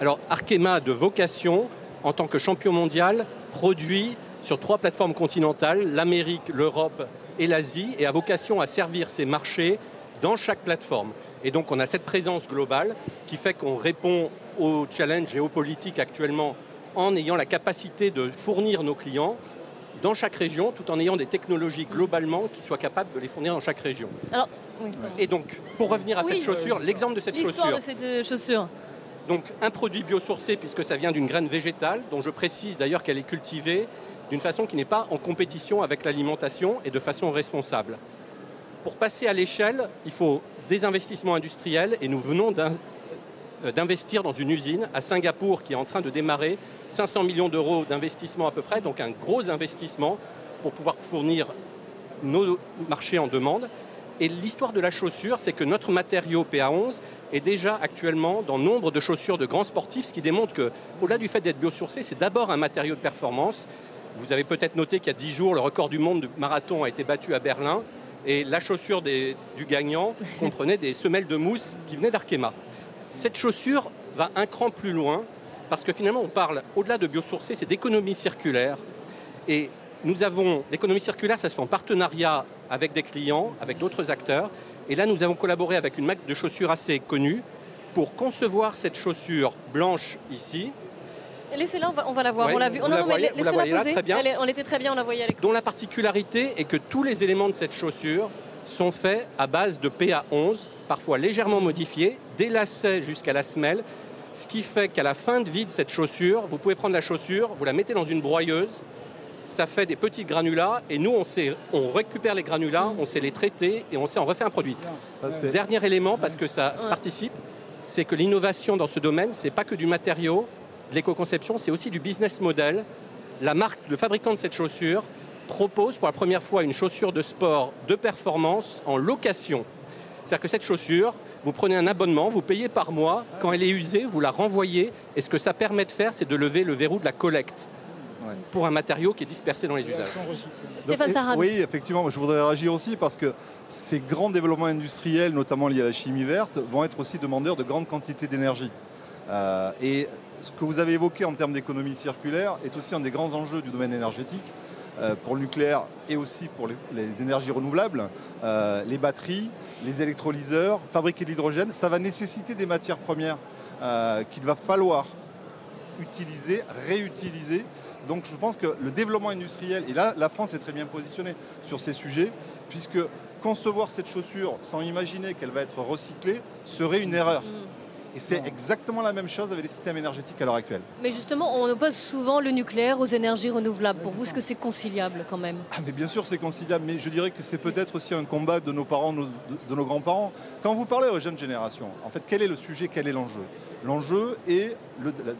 Alors, Arkema, de vocation, en tant que champion mondial, produit sur trois plateformes continentales, l'Amérique, l'Europe et l'Asie, et a vocation à servir ces marchés dans chaque plateforme. Et donc on a cette présence globale qui fait qu'on répond aux challenges géopolitiques actuellement en ayant la capacité de fournir nos clients dans chaque région, tout en ayant des technologies globalement qui soient capables de les fournir dans chaque région. Alors, oui, pardon. Et donc, pour revenir à Oui. cette chaussure, l'exemple de cette L'histoire chaussure. de cette euh, chaussure. Donc un produit biosourcé puisque ça vient d'une graine végétale, dont je précise d'ailleurs qu'elle est cultivée d'une façon qui n'est pas en compétition avec l'alimentation et de façon responsable. Pour passer à l'échelle, il faut des investissements industriels et nous venons euh, d'investir dans une usine à Singapour qui est en train de démarrer 500 millions d'euros d'investissement à peu près, donc un gros investissement pour pouvoir fournir nos marchés en demande. Et l'histoire de la chaussure, c'est que notre matériau PA11 est déjà actuellement dans nombre de chaussures de grands sportifs, ce qui démontre que, au-delà du fait d'être biosourcé, c'est d'abord un matériau de performance. Vous avez peut-être noté qu'il y a 10 jours, le record du monde du marathon a été battu à Berlin. Et la chaussure des- du gagnant comprenait des semelles de mousse qui venaient d'Arkema. Cette chaussure va un cran plus loin parce que finalement, on parle, au-delà de biosourcé, c'est d'économie circulaire. Et nous avons l'économie circulaire, ça se fait en partenariat avec des clients, avec d'autres acteurs. Et là, nous avons collaboré avec une marque de chaussures assez connue pour concevoir cette chaussure blanche ici, Laissez-la, on va, on va la voir. Ouais, on l'a vu. vous Oh, la non, voyez- la laissez-la là, poser. très bien. Elle, est- on était très bien, on la voyait à l'écran. dont la particularité est que tous les éléments de cette chaussure sont faits à base de PA11, parfois légèrement modifiés, des lacets jusqu'à la semelle, ce qui fait qu'à la fin de vie de cette chaussure, vous pouvez prendre la chaussure, vous la mettez dans une broyeuse, ça fait des petits granulats, et nous, on, sait, on récupère les granulats, on sait les traiter, et on sait en refait un produit. Ça, Dernier élément, parce que ça Ouais. participe, c'est que l'innovation dans ce domaine, c'est pas que du matériau, l'éco-conception, c'est aussi du business model. La marque, le fabricant de cette chaussure, propose pour la première fois une chaussure de sport de performance en location. C'est-à-dire que cette chaussure, vous prenez un abonnement, vous payez par mois, quand elle est usée, vous la renvoyez, et ce que ça permet de faire, c'est de lever le verrou de la collecte Ouais. pour un matériau qui est dispersé dans les usages. Stéphane. Oui, effectivement, je voudrais réagir aussi parce que ces grands développements industriels, notamment liés à la chimie verte, vont être aussi demandeurs de grandes quantités d'énergie. Euh, et ce que vous avez évoqué en termes d'économie circulaire est aussi un des grands enjeux du domaine énergétique euh, pour le nucléaire et aussi pour les, énergies renouvelables, Euh, les batteries, les électrolyseurs, fabriquer de l'hydrogène, ça va nécessiter des matières premières euh, qu'il va falloir utiliser, réutiliser. Donc je pense que le développement industriel, et là la France est très bien positionnée sur ces sujets, puisque concevoir cette chaussure sans imaginer qu'elle va être recyclée serait une erreur. Et c'est exactement la même chose avec les systèmes énergétiques à l'heure actuelle. Mais justement, on oppose souvent le nucléaire aux énergies renouvelables. Pour vous, est-ce que c'est conciliable quand même? Ah, mais bien sûr, c'est conciliable, mais je dirais que c'est peut-être aussi un combat de nos parents, de, nos grands-parents. Quand vous parlez aux jeunes générations, en fait, quel est le sujet, quel est l'enjeu? L'enjeu est le- la,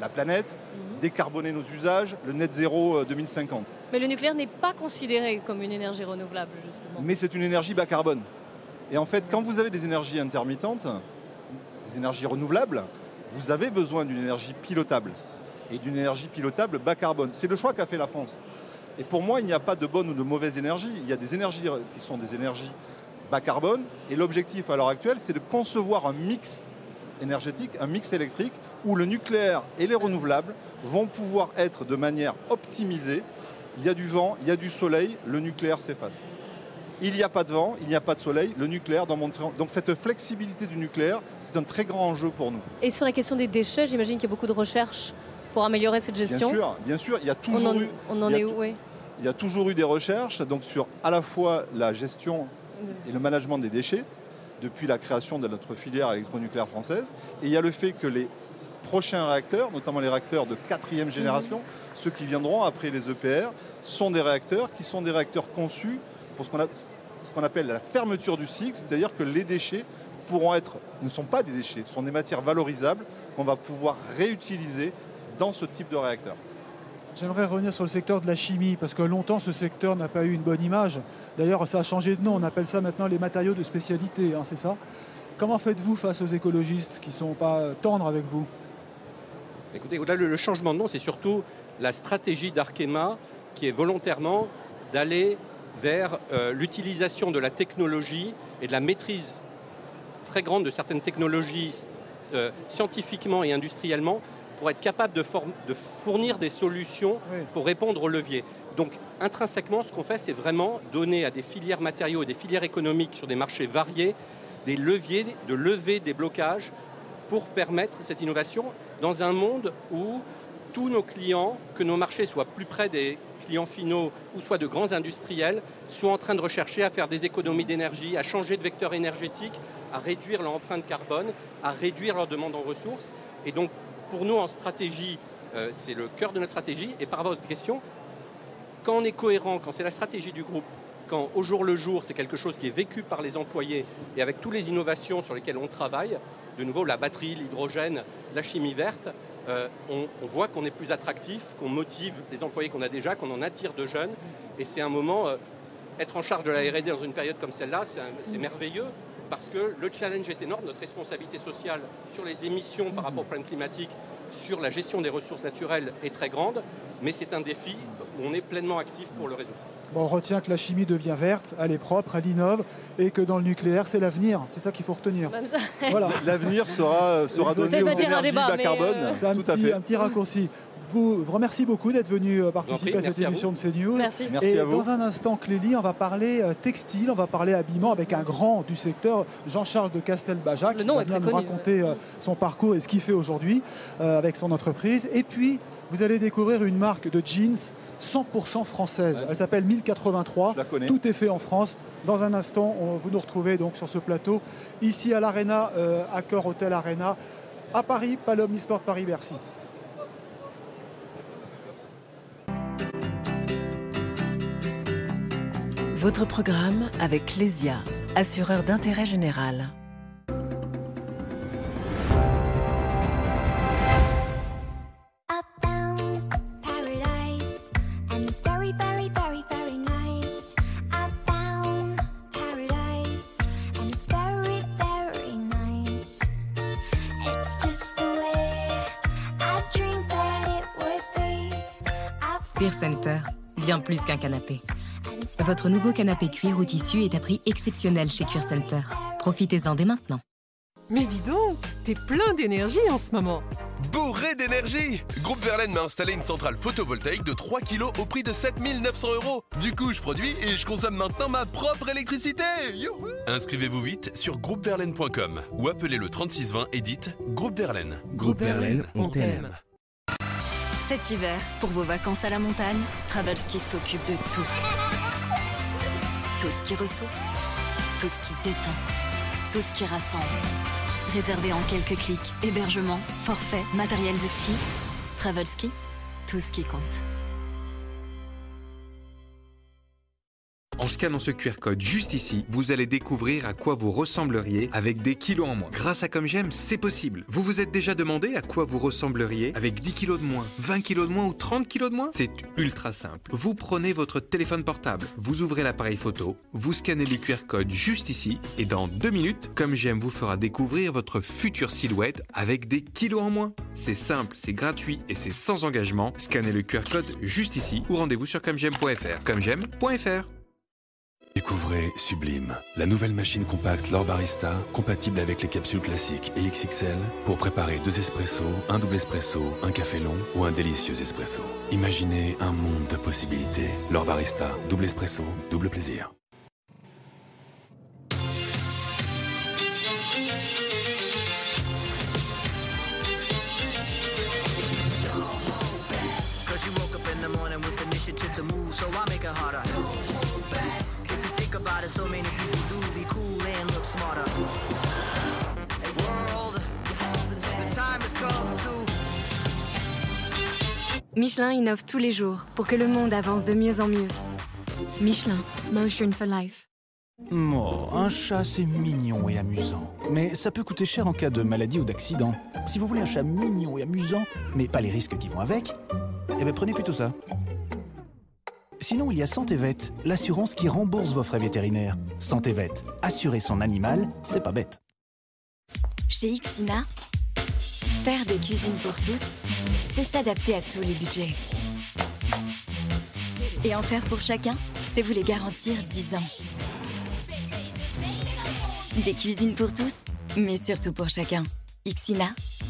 la planète, Mhm. décarboner nos usages, le net zéro euh, 2050. Mais le nucléaire n'est pas considéré comme une énergie renouvelable, justement. Mais c'est une énergie bas carbone. Et en fait, quand vous avez des énergies intermittentes, des énergies renouvelables, vous avez besoin d'une énergie pilotable. Et d'une énergie pilotable bas carbone. C'est le choix qu'a fait la France. Et pour moi, il n'y a pas de bonne ou de mauvaise énergie. Il y a des énergies qui sont des énergies bas carbone. Et l'objectif à l'heure actuelle, c'est de concevoir un mix énergétique, un mix électrique, où le nucléaire et les renouvelables vont pouvoir être de manière optimisée. Il y a du vent, il y a du soleil, le nucléaire s'efface. Il n'y a pas de vent, il n'y a pas de soleil, le nucléaire doit montrer. Donc cette flexibilité du nucléaire, c'est un très grand enjeu pour nous. Et sur la question des déchets, j'imagine qu'il y a beaucoup de recherches pour améliorer cette Bien gestion. sûr, bien sûr, il y a toujours on en, eu, on en est où oui. il y a toujours eu des recherches donc sur à la fois la gestion et le management des déchets depuis la création de notre filière électronucléaire française. Et il y a le fait que les prochains réacteurs, notamment les réacteurs de quatrième génération, ceux qui viendront après les EPR, sont des réacteurs qui sont des réacteurs conçus pour ce qu'on a- ce qu'on appelle la fermeture du cycle, c'est-à-dire que les déchets pourront être, ne sont pas des déchets, ce sont des matières valorisables qu'on va pouvoir réutiliser dans ce type de réacteur. J'aimerais revenir sur le secteur de la chimie, parce que longtemps ce secteur n'a pas eu une bonne image. D'ailleurs, ça a changé de nom, on appelle ça maintenant les matériaux de spécialité, hein, c'est ça? Comment faites-vous face aux écologistes qui ne sont pas tendres avec vous? Écoutez, au-delà le le changement de nom, c'est surtout la stratégie d'Arkema qui est volontairement d'aller vers euh, l'utilisation de la technologie et de la maîtrise très grande de certaines technologies euh, scientifiquement et industriellement pour être capable de, fournir des solutions Oui. pour répondre aux leviers. Donc intrinsèquement, ce qu'on fait, c'est vraiment donner à des filières matériaux et des filières économiques sur des marchés variés des leviers, de lever des blocages pour permettre cette innovation dans un monde où tous nos clients, que nos marchés soient plus près des clients finaux ou soit de grands industriels, sont en train de rechercher à faire des économies d'énergie, à changer de vecteur énergétique, à réduire leur empreinte carbone, à réduire leur demande en ressources. Et donc, pour nous, en stratégie, euh, c'est le cœur de notre stratégie. Et par votre question, quand on est cohérent, quand c'est la stratégie du groupe, quand au jour le jour, c'est quelque chose qui est vécu par les employés et avec toutes les innovations sur lesquelles on travaille, de nouveau la batterie, l'hydrogène, la chimie verte, euh, on, voit qu'on est plus attractif, qu'on motive les employés qu'on a déjà, qu'on en attire de jeunes. Et c'est un moment, euh, être en charge de la RD dans une période comme celle-là, c'est merveilleux parce que le challenge est énorme, notre responsabilité sociale sur les émissions par rapport au problème climatique, sur la gestion des ressources naturelles est très grande, mais c'est un défi où on est pleinement actif pour le résoudre on retient que la chimie devient verte, elle est propre, elle innove, et que dans le nucleaire, c'est l'avenir. C'est ça qu'il faut retenir. Voilà. L'avenir sera, sera donné aux énergies bas carbone. Euh, c'est un, petit, raccourci. Vous, vous remercie beaucoup d'être venu euh, participer à cette émission de CNews. Merci. Et dans un instant, Clélie, on va parler euh, textile, on va parler habillement avec un grand du secteur, Jean-Charles de Castelbajac, qui va venir nous raconter son parcours et ce qu'il fait aujourd'hui avec son entreprise. Et puis, vous allez découvrir une marque de jeans 100% française. Elle s'appelle 1083. Tout est fait en France. Dans un instant, on, vous nous retrouvez donc sur ce plateau, ici à l'Arena, euh, à Cœur Hôtel Arena, à Paris, Palom e-sport Paris-Bercy. Votre programme avec Clésia, assureur d'intérêt général. Bien plus qu'un canapé. Votre nouveau canapé cuir ou tissu est à prix exceptionnel chez Cuir Center. Profitez-en dès maintenant. Mais dis donc, t'es plein d'énergie en ce moment. Bourré d'énergie Groupe Verlaine m'a installé une centrale photovoltaïque de 3 kg au prix de 7900 euros. Du coup, je produis et je consomme maintenant ma propre électricité Inscrivez-vous vite sur groupeverlaine.com ou appelez le 3620 et dites Groupe Verlaine. Groupe Verlaine, on t'aime. Cet hiver, pour vos vacances à la montagne, Travelski s'occupe de tout. Tout ce qui ressource, tout ce qui détend, tout ce qui rassemble. Réservé en quelques clics, hébergement, forfait, matériel de ski. Travelski, tout ce qui compte. En scannant ce QR code juste ici, vous allez découvrir à quoi vous ressembleriez avec des kilos en moins. Grâce à Comme c'est possible. Vous vous êtes déjà demandé à quoi vous ressembleriez avec 10 kilos de moins, 20 kilos de moins ou 30 kilos de moins? C'est ultra simple. Vous prenez votre téléphone portable, vous ouvrez l'appareil photo, vous scannez le QR code juste ici et dans deux minutes, Comme vous fera découvrir votre future silhouette avec des kilos en moins. C'est simple, c'est gratuit et c'est sans engagement. Scannez le QR code juste ici ou rendez-vous sur commej'aime.fr. Commej'aime.fr Découvrez Sublime, la nouvelle machine compacte L'Or Barista, compatible avec les capsules classiques et XXL pour préparer deux espressos, un double espresso, un café long ou un délicieux espresso. Imaginez un monde de possibilités. L'Or Barista, double espresso, double plaisir. Michelin innove tous les jours pour que le monde avance de mieux en mieux. Michelin, Motion for Life. Oh, un chat, c'est mignon et amusant. Mais ça peut coûter cher en cas de maladie ou d'accident. Si vous voulez un chat mignon et amusant, mais pas les risques qui vont avec, eh bien prenez plutôt ça. Sinon, il y a Santé l'assurance qui rembourse vos frais vétérinaires. Santé assurer son animal, c'est pas bête. Chez Ixina, faire des cuisines pour tous, c'est s'adapter à tous les budgets. Et en faire pour chacun, c'est vous les garantir 10 ans. Des cuisines pour tous, mais surtout pour chacun. Ixina,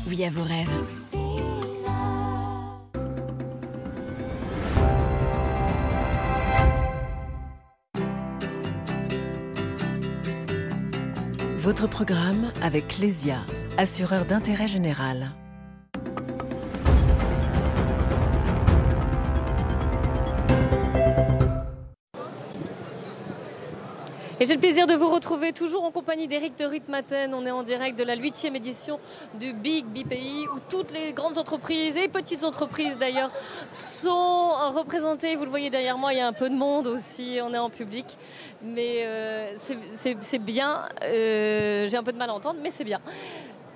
oui à vos rêves. Votre programme avec Lesia, assureur d'intérêt général. Et j'ai le plaisir de vous retrouver toujours en compagnie d'Éric de Ritmaten. On est en direct de la huitième édition du Big BPI où toutes les grandes entreprises et petites entreprises d'ailleurs sont représentées. Vous le voyez derrière moi, il y a un peu de monde aussi. On est en public. Mais euh, c'est- bien. Euh, j'ai un peu de mal à entendre, mais c'est bien.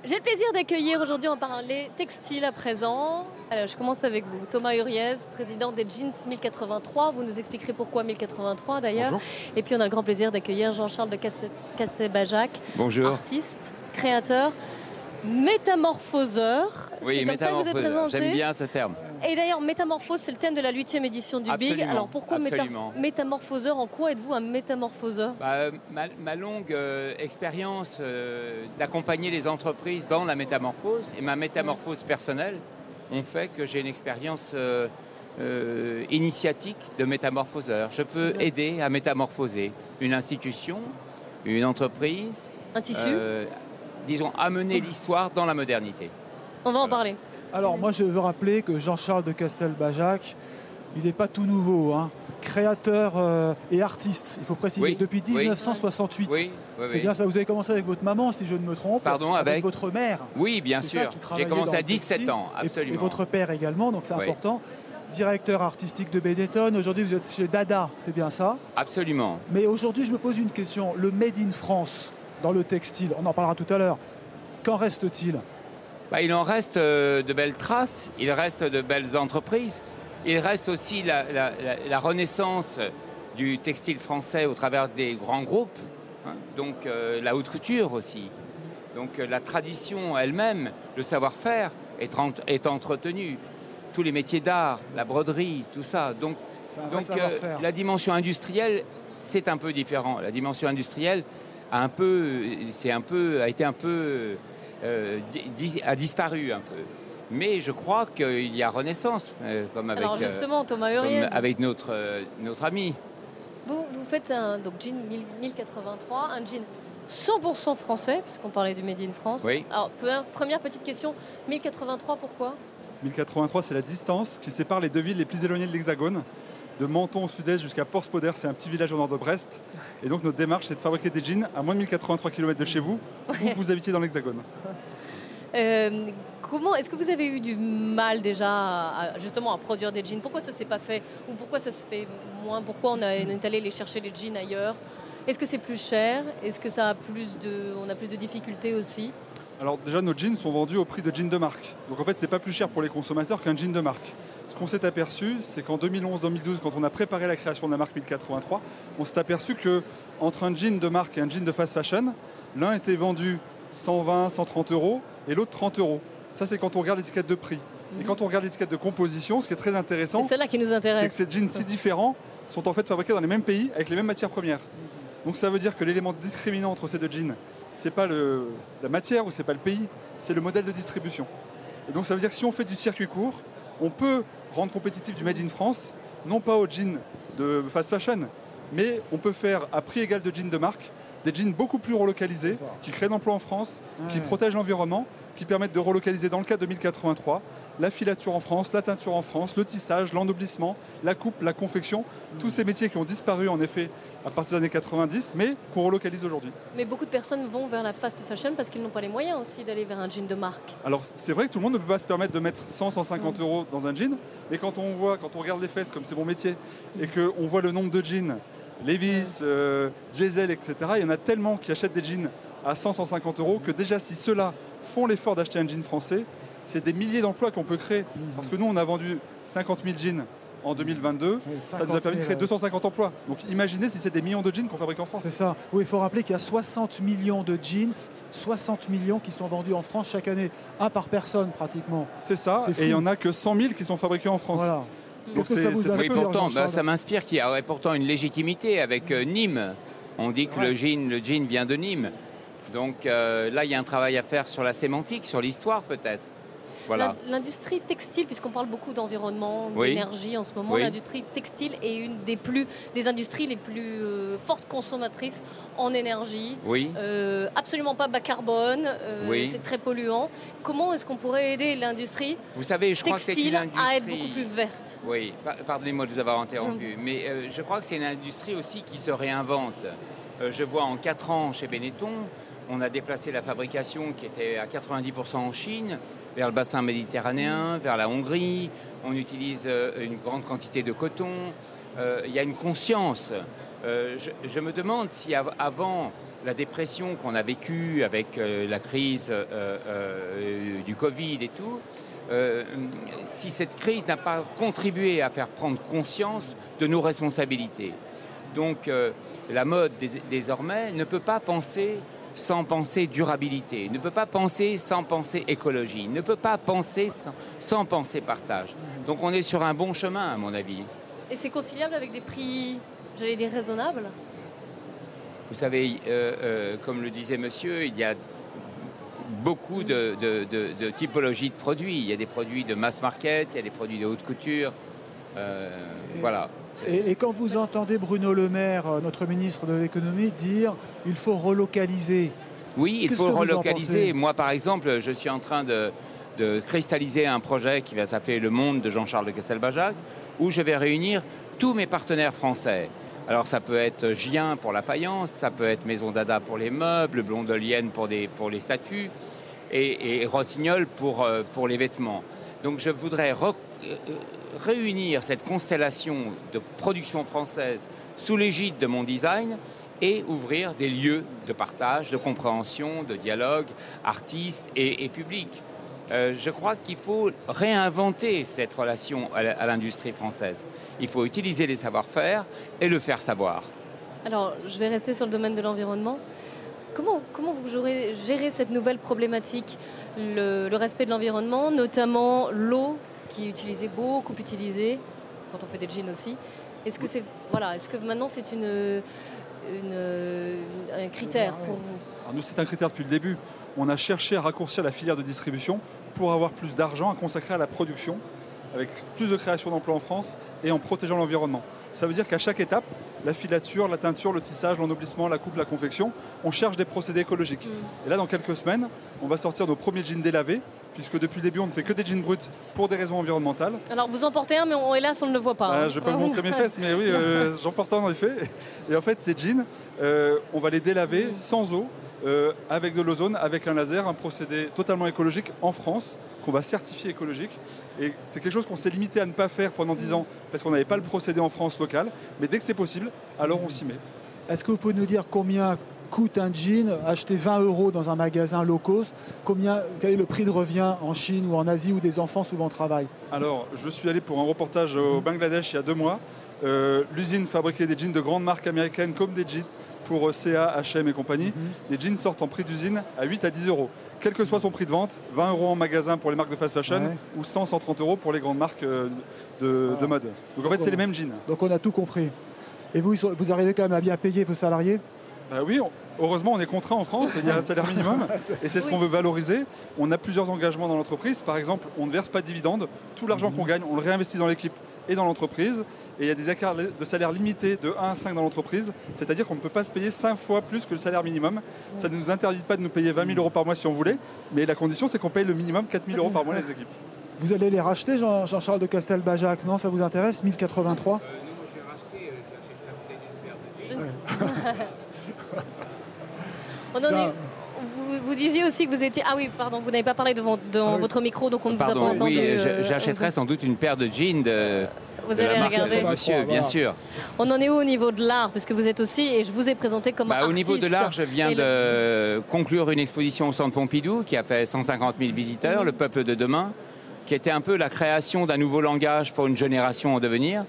J'ai le plaisir d'accueillir aujourd'hui, on parler textile à présent. Alors, je commence avec vous, Thomas Uriez, président des Jeans 1083. Vous nous expliquerez pourquoi 1083 d'ailleurs. Et puis, on a le grand plaisir d'accueillir Jean-Charles de Castel- Castelbajac, Bonjour. artiste, créateur, métamorphoseur. Oui, métamorphoseur. J'aime bien ce terme. Et d'ailleurs, métamorphose, c'est le thème de la huitième édition du Big. Alors, pourquoi absolument. métamorphoseur En quoi êtes-vous un métamorphoseur Bah, euh, ma, ma longue euh, expérience euh, d'accompagner les entreprises dans la métamorphose et ma métamorphose personnelle ont fait que j'ai une expérience euh, initiatique de métamorphoseur. Je peux aider à métamorphoser une institution, une entreprise. Un tissu Disons, amener l'histoire dans la modernité. On va en parler. Alors moi je veux rappeler que Jean-Charles de Castelbajac, il n'est pas tout nouveau. hein. Créateur euh, et artiste, il faut préciser, Oui, depuis oui. 1968. Oui, oui, C'est bien ça, vous avez commencé avec votre maman, si je ne me trompe. Pardon, avec votre mère. Oui, bien sûr. J'ai commencé à le 17 textile. ans, Et- absolument. Et, votre père également, donc c'est important. Directeur artistique de Benetton, aujourd'hui vous êtes chez Dada, c'est bien ça? Absolument. Mais aujourd'hui je me pose une question, le Made in France dans le textile, on en parlera tout à l'heure, qu'en reste-t-il? Bah, il en reste euh, de belles traces, il reste de belles entreprises, il reste aussi la, la- la- la renaissance du textile français au travers des grands groupes, hein, donc euh, la haute couture aussi. Donc euh, la tradition elle-même, le savoir-faire est, en- est entretenu. Tous les métiers d'art, la broderie, tout ça. Donc, euh, la dimension industrielle, c'est un peu différent. La dimension industrielle a un peu, c'est un peu, a été un peu, a disparu un peu. Mais je crois qu'il y a renaissance, euh, comme avec, Alors euh, justement, Thomas comme avec notre, euh, notre ami. vous, vous faites un donc, jean 1000 1083, un jean 100% français, puisqu'on parlait du Made in France. Oui. Alors, première petite question, 1083, pourquoi? 1083, c'est la distance qui sépare les deux villes les plus éloignées de l'Hexagone. De Menton au sud-est jusqu'à Port-Spoder, c'est un petit village au nord de Brest. Et donc notre démarche, c'est de fabriquer des jeans à moins de 1083 km de chez vous, où que vous habitiez dans l'Hexagone. Euh, Comment est-ce que vous avez eu du mal déjà à- à- justement à produire des jeans? Pourquoi ça s'est pas fait? Ou pourquoi ça se fait moins? Pourquoi on, a- on est allé les chercher les jeans ailleurs? Est-ce que c'est plus cher? Est-ce que ça a plus de, on a plus de difficultés aussi? Alors déjà, nos jeans sont vendus au prix de jeans de marque. Donc en fait, c'est pas plus cher pour les consommateurs qu'un jean de marque. Ce qu'on s'est aperçu, c'est qu'en 2011-2012, quand on a préparé la création de la marque 1083, on s'est aperçu que entre un jean de marque et un jean de fast fashion, l'un était vendu 120, 130 euros et l'autre 30 euros. Ça, c'est quand on regarde l'étiquette de prix. Et quand on regarde l'étiquette de composition, ce qui est très intéressant, C'est celle-là qui nous c'est que ces jeans si différents sont en fait fabriqués dans les mêmes pays avec les mêmes matières premières. Donc ça veut dire que l'élément discriminant entre ces deux jeans, c'est pas le, la matière ou c'est pas le pays, c'est le modèle de distribution. Et donc ça veut dire que si on fait du circuit court, on peut rendre compétitif du Made in France, non pas au jean de fast fashion, mais on peut faire à prix égal de jeans de marque des jeans beaucoup plus relocalisés, qui créent d'emplois en France, qui protègent l'environnement, qui permettent de relocaliser dans le cas de 1083 la filature en France, la teinture en France, le tissage, l'ennoblissement, la coupe, la confection, tous ces métiers qui ont disparu en effet à partir des années 90, mais qu'on relocalise aujourd'hui. Mais beaucoup de personnes vont vers la fast fashion parce qu'ils n'ont pas les moyens aussi d'aller vers un jean de marque. Alors c'est vrai que tout le monde ne peut pas se permettre de mettre 100, 150 euros dans un jean, mais quand on voit, quand on regarde les fesses, comme c'est mon métier, et qu'on voit le nombre de jeans, Levi's, euh, Diesel, etc., il y en a tellement qui achètent des jeans à 100, 150 euros que déjà si ceux-là font l'effort d'acheter un jean français, c'est des milliers d'emplois qu'on peut créer. Parce que nous, on a vendu 50 000 jeans en 2022, ça nous a 50 permis de 000, créer ouais. 250 emplois. Donc imaginez si c'est des millions de jeans qu'on fabrique en France. C'est ça. Oui, il faut rappeler qu'il y a 60 millions de jeans, 60 millions qui sont vendus en France chaque année, un par personne pratiquement. C'est ça, et il y fou. en a que 100 000 qui sont fabriqués en France. Voilà. Qu'est-ce que ça vous c'est inspire, Oui, pourtant, bah, ça m'inspire qu'il y aurait pourtant une légitimité avec euh, Nîmes. On dit que le jean, le jean vient de Nîmes. Donc euh, là, il y a un travail à faire sur la sémantique, sur l'histoire peut-être. Voilà. L'industrie textile, puisqu'on parle beaucoup d'environnement, Oui. d'énergie en ce moment, Oui. l'industrie textile est une des plus des industries les plus euh, fortes consommatrices en énergie. Oui. Euh, absolument pas bas carbone, euh, Oui. c'est très polluant. Comment est-ce qu'on pourrait aider l'industrie Vous savez, je crois que c'est textile une à être beaucoup plus verte? Oui, pa- pardonnez-moi de vous avoir interrompu, mais je crois que c'est une industrie aussi qui se réinvente. Je vois en 4 ans chez Benetton, on a déplacé la fabrication qui était à 90% en Chine vers le bassin méditerranéen, vers la Hongrie. On utilise euh, une grande quantité de coton. Euh, Il y a une conscience. Euh, je, me demande si av- avant la dépression qu'on a vécue avec la crise du Covid et tout, euh, si cette crise n'a pas contribué à faire prendre conscience de nos responsabilités. Donc la mode dés- désormais ne peut pas penser sans penser durabilité, ne peut pas penser sans penser écologie, ne peut pas penser sans, sans penser partage. Donc on est sur un bon chemin à mon avis. Et c'est conciliable avec des prix, j'allais dire, raisonnables? Vous savez, euh, euh, comme le disait monsieur, il y a beaucoup de, de- de- de typologies de produits. Il y a des produits de mass market, il y a des produits de haute couture. Euh, voilà. Et, et quand vous entendez Bruno Le Maire, euh, notre ministre de l'économie, dire il faut relocaliser. Oui, il faut relocaliser. Moi, par exemple, je suis en train de, de cristalliser un projet qui va s'appeler Le Monde de Jean-Charles de Castelbajac, où je vais réunir tous mes partenaires français. Alors, ça peut être Gien pour la faïence, ça peut être Maison Dada pour les meubles, Blondelienne pour, des, pour les statues, et, et Rossignol pour, euh, pour les vêtements. Donc, je voudrais réunir cette constellation de production française sous l'égide de mon design et ouvrir des lieux de partage, de compréhension, de dialogue, artistes et, et public. Euh, je crois qu'il faut réinventer cette relation à l'industrie française. Il faut utiliser les savoir-faire et le faire savoir. Alors, je vais rester sur le domaine de l'environnement. Comment, comment vous gérez, cette nouvelle problématique, le respect de l'environnement, notamment l'eau qui est utilisée, beaucoup utilisée, quand on fait des jeans aussi. Est-ce que, c'est, voilà, est-ce que maintenant c'est une, une- un critère pour vous? Alors nous, c'est un critère depuis le début. On a cherché à raccourcir la filière de distribution pour avoir plus d'argent à consacrer à la production, avec plus de création d'emplois en France et en protégeant l'environnement. Ça veut dire qu'à chaque étape, la filature, la teinture, le tissage, l'ennoblissement, la coupe, la confection, on cherche des procédés écologiques. Et là, dans quelques semaines, on va sortir nos premiers jeans délavés, puisque depuis le début, on ne fait que des jeans bruts pour des raisons environnementales. Alors, vous en portez un, mais on, hélas, on ne le voit pas. Ah, hein. je peux vous montrer mes fesses, mais oui, euh, j'en porte un en effet. Et en fait, ces jeans, euh, on va les délaver sans eau, euh, avec de l'ozone, avec un laser, un procédé totalement écologique en France, qu'on va certifier écologique. Et c'est quelque chose qu'on s'est limité à ne pas faire pendant 10 ans, parce qu'on n'avait pas le procédé en France local. Mais dès que c'est possible, alors on s'y met. Est-ce que vous pouvez nous dire combien coûte un jean acheté 20 euros dans un magasin low cost combien, Quel est le prix de revient en Chine ou en Asie où des enfants souvent travaillent Alors, je suis allé pour un reportage au Bangladesh il y a deux mois. Euh, L'usine fabriquait des jeans de grandes marques américaines comme des jeans pour euh, CA, H&M et compagnie. Les jeans sortent en prix d'usine à 8 à 10 euros. Quel que soit son prix de vente, 20 euros en magasin pour les marques de fast fashion Ouais. ou 100, 130 euros pour les grandes marques euh, de, de mode. Donc en fait, c'est les mêmes jeans. Donc on a tout compris. Et vous, vous arrivez quand même à bien payer vos salariés? Bah oui, on- heureusement, on est contraint en France, il y a un salaire minimum, et c'est ce qu'on veut valoriser. On a plusieurs engagements dans l'entreprise. Par exemple, on ne verse pas de dividendes. Tout l'argent qu'on gagne, on le réinvestit dans l'équipe et dans l'entreprise. Et il y a des écarts de salaire limités de 1 à 5 dans l'entreprise, c'est-à-dire qu'on ne peut pas se payer 5 fois plus que le salaire minimum. Ça ne nous interdit pas de nous payer 20 000 euros par mois si on voulait, mais la condition, c'est qu'on paye le minimum 4 000 euros par mois les équipes. Vous allez les racheter, Jean- Jean-Charles de Castelbajac Non, ça vous intéresse? 1083 On en Ça- est- vous, vous disiez aussi que vous étiez. Ah oui, pardon, vous n'avez pas parlé devant, dans votre micro, donc on ne vous a pas entendu. oui, euh, j'achèterais sans doute une paire de jeans de, Vous de allez la marque regarder. Monsieur, bien sûr. On en est où au niveau de l'art Puisque vous êtes aussi, et je vous ai présenté comme Bah, artiste. au niveau de l'art, je viens Et le- de conclure une exposition au Centre Pompidou qui a fait 150 000 visiteurs, Le Peuple de demain, qui était un peu la création d'un nouveau langage pour une génération en devenir,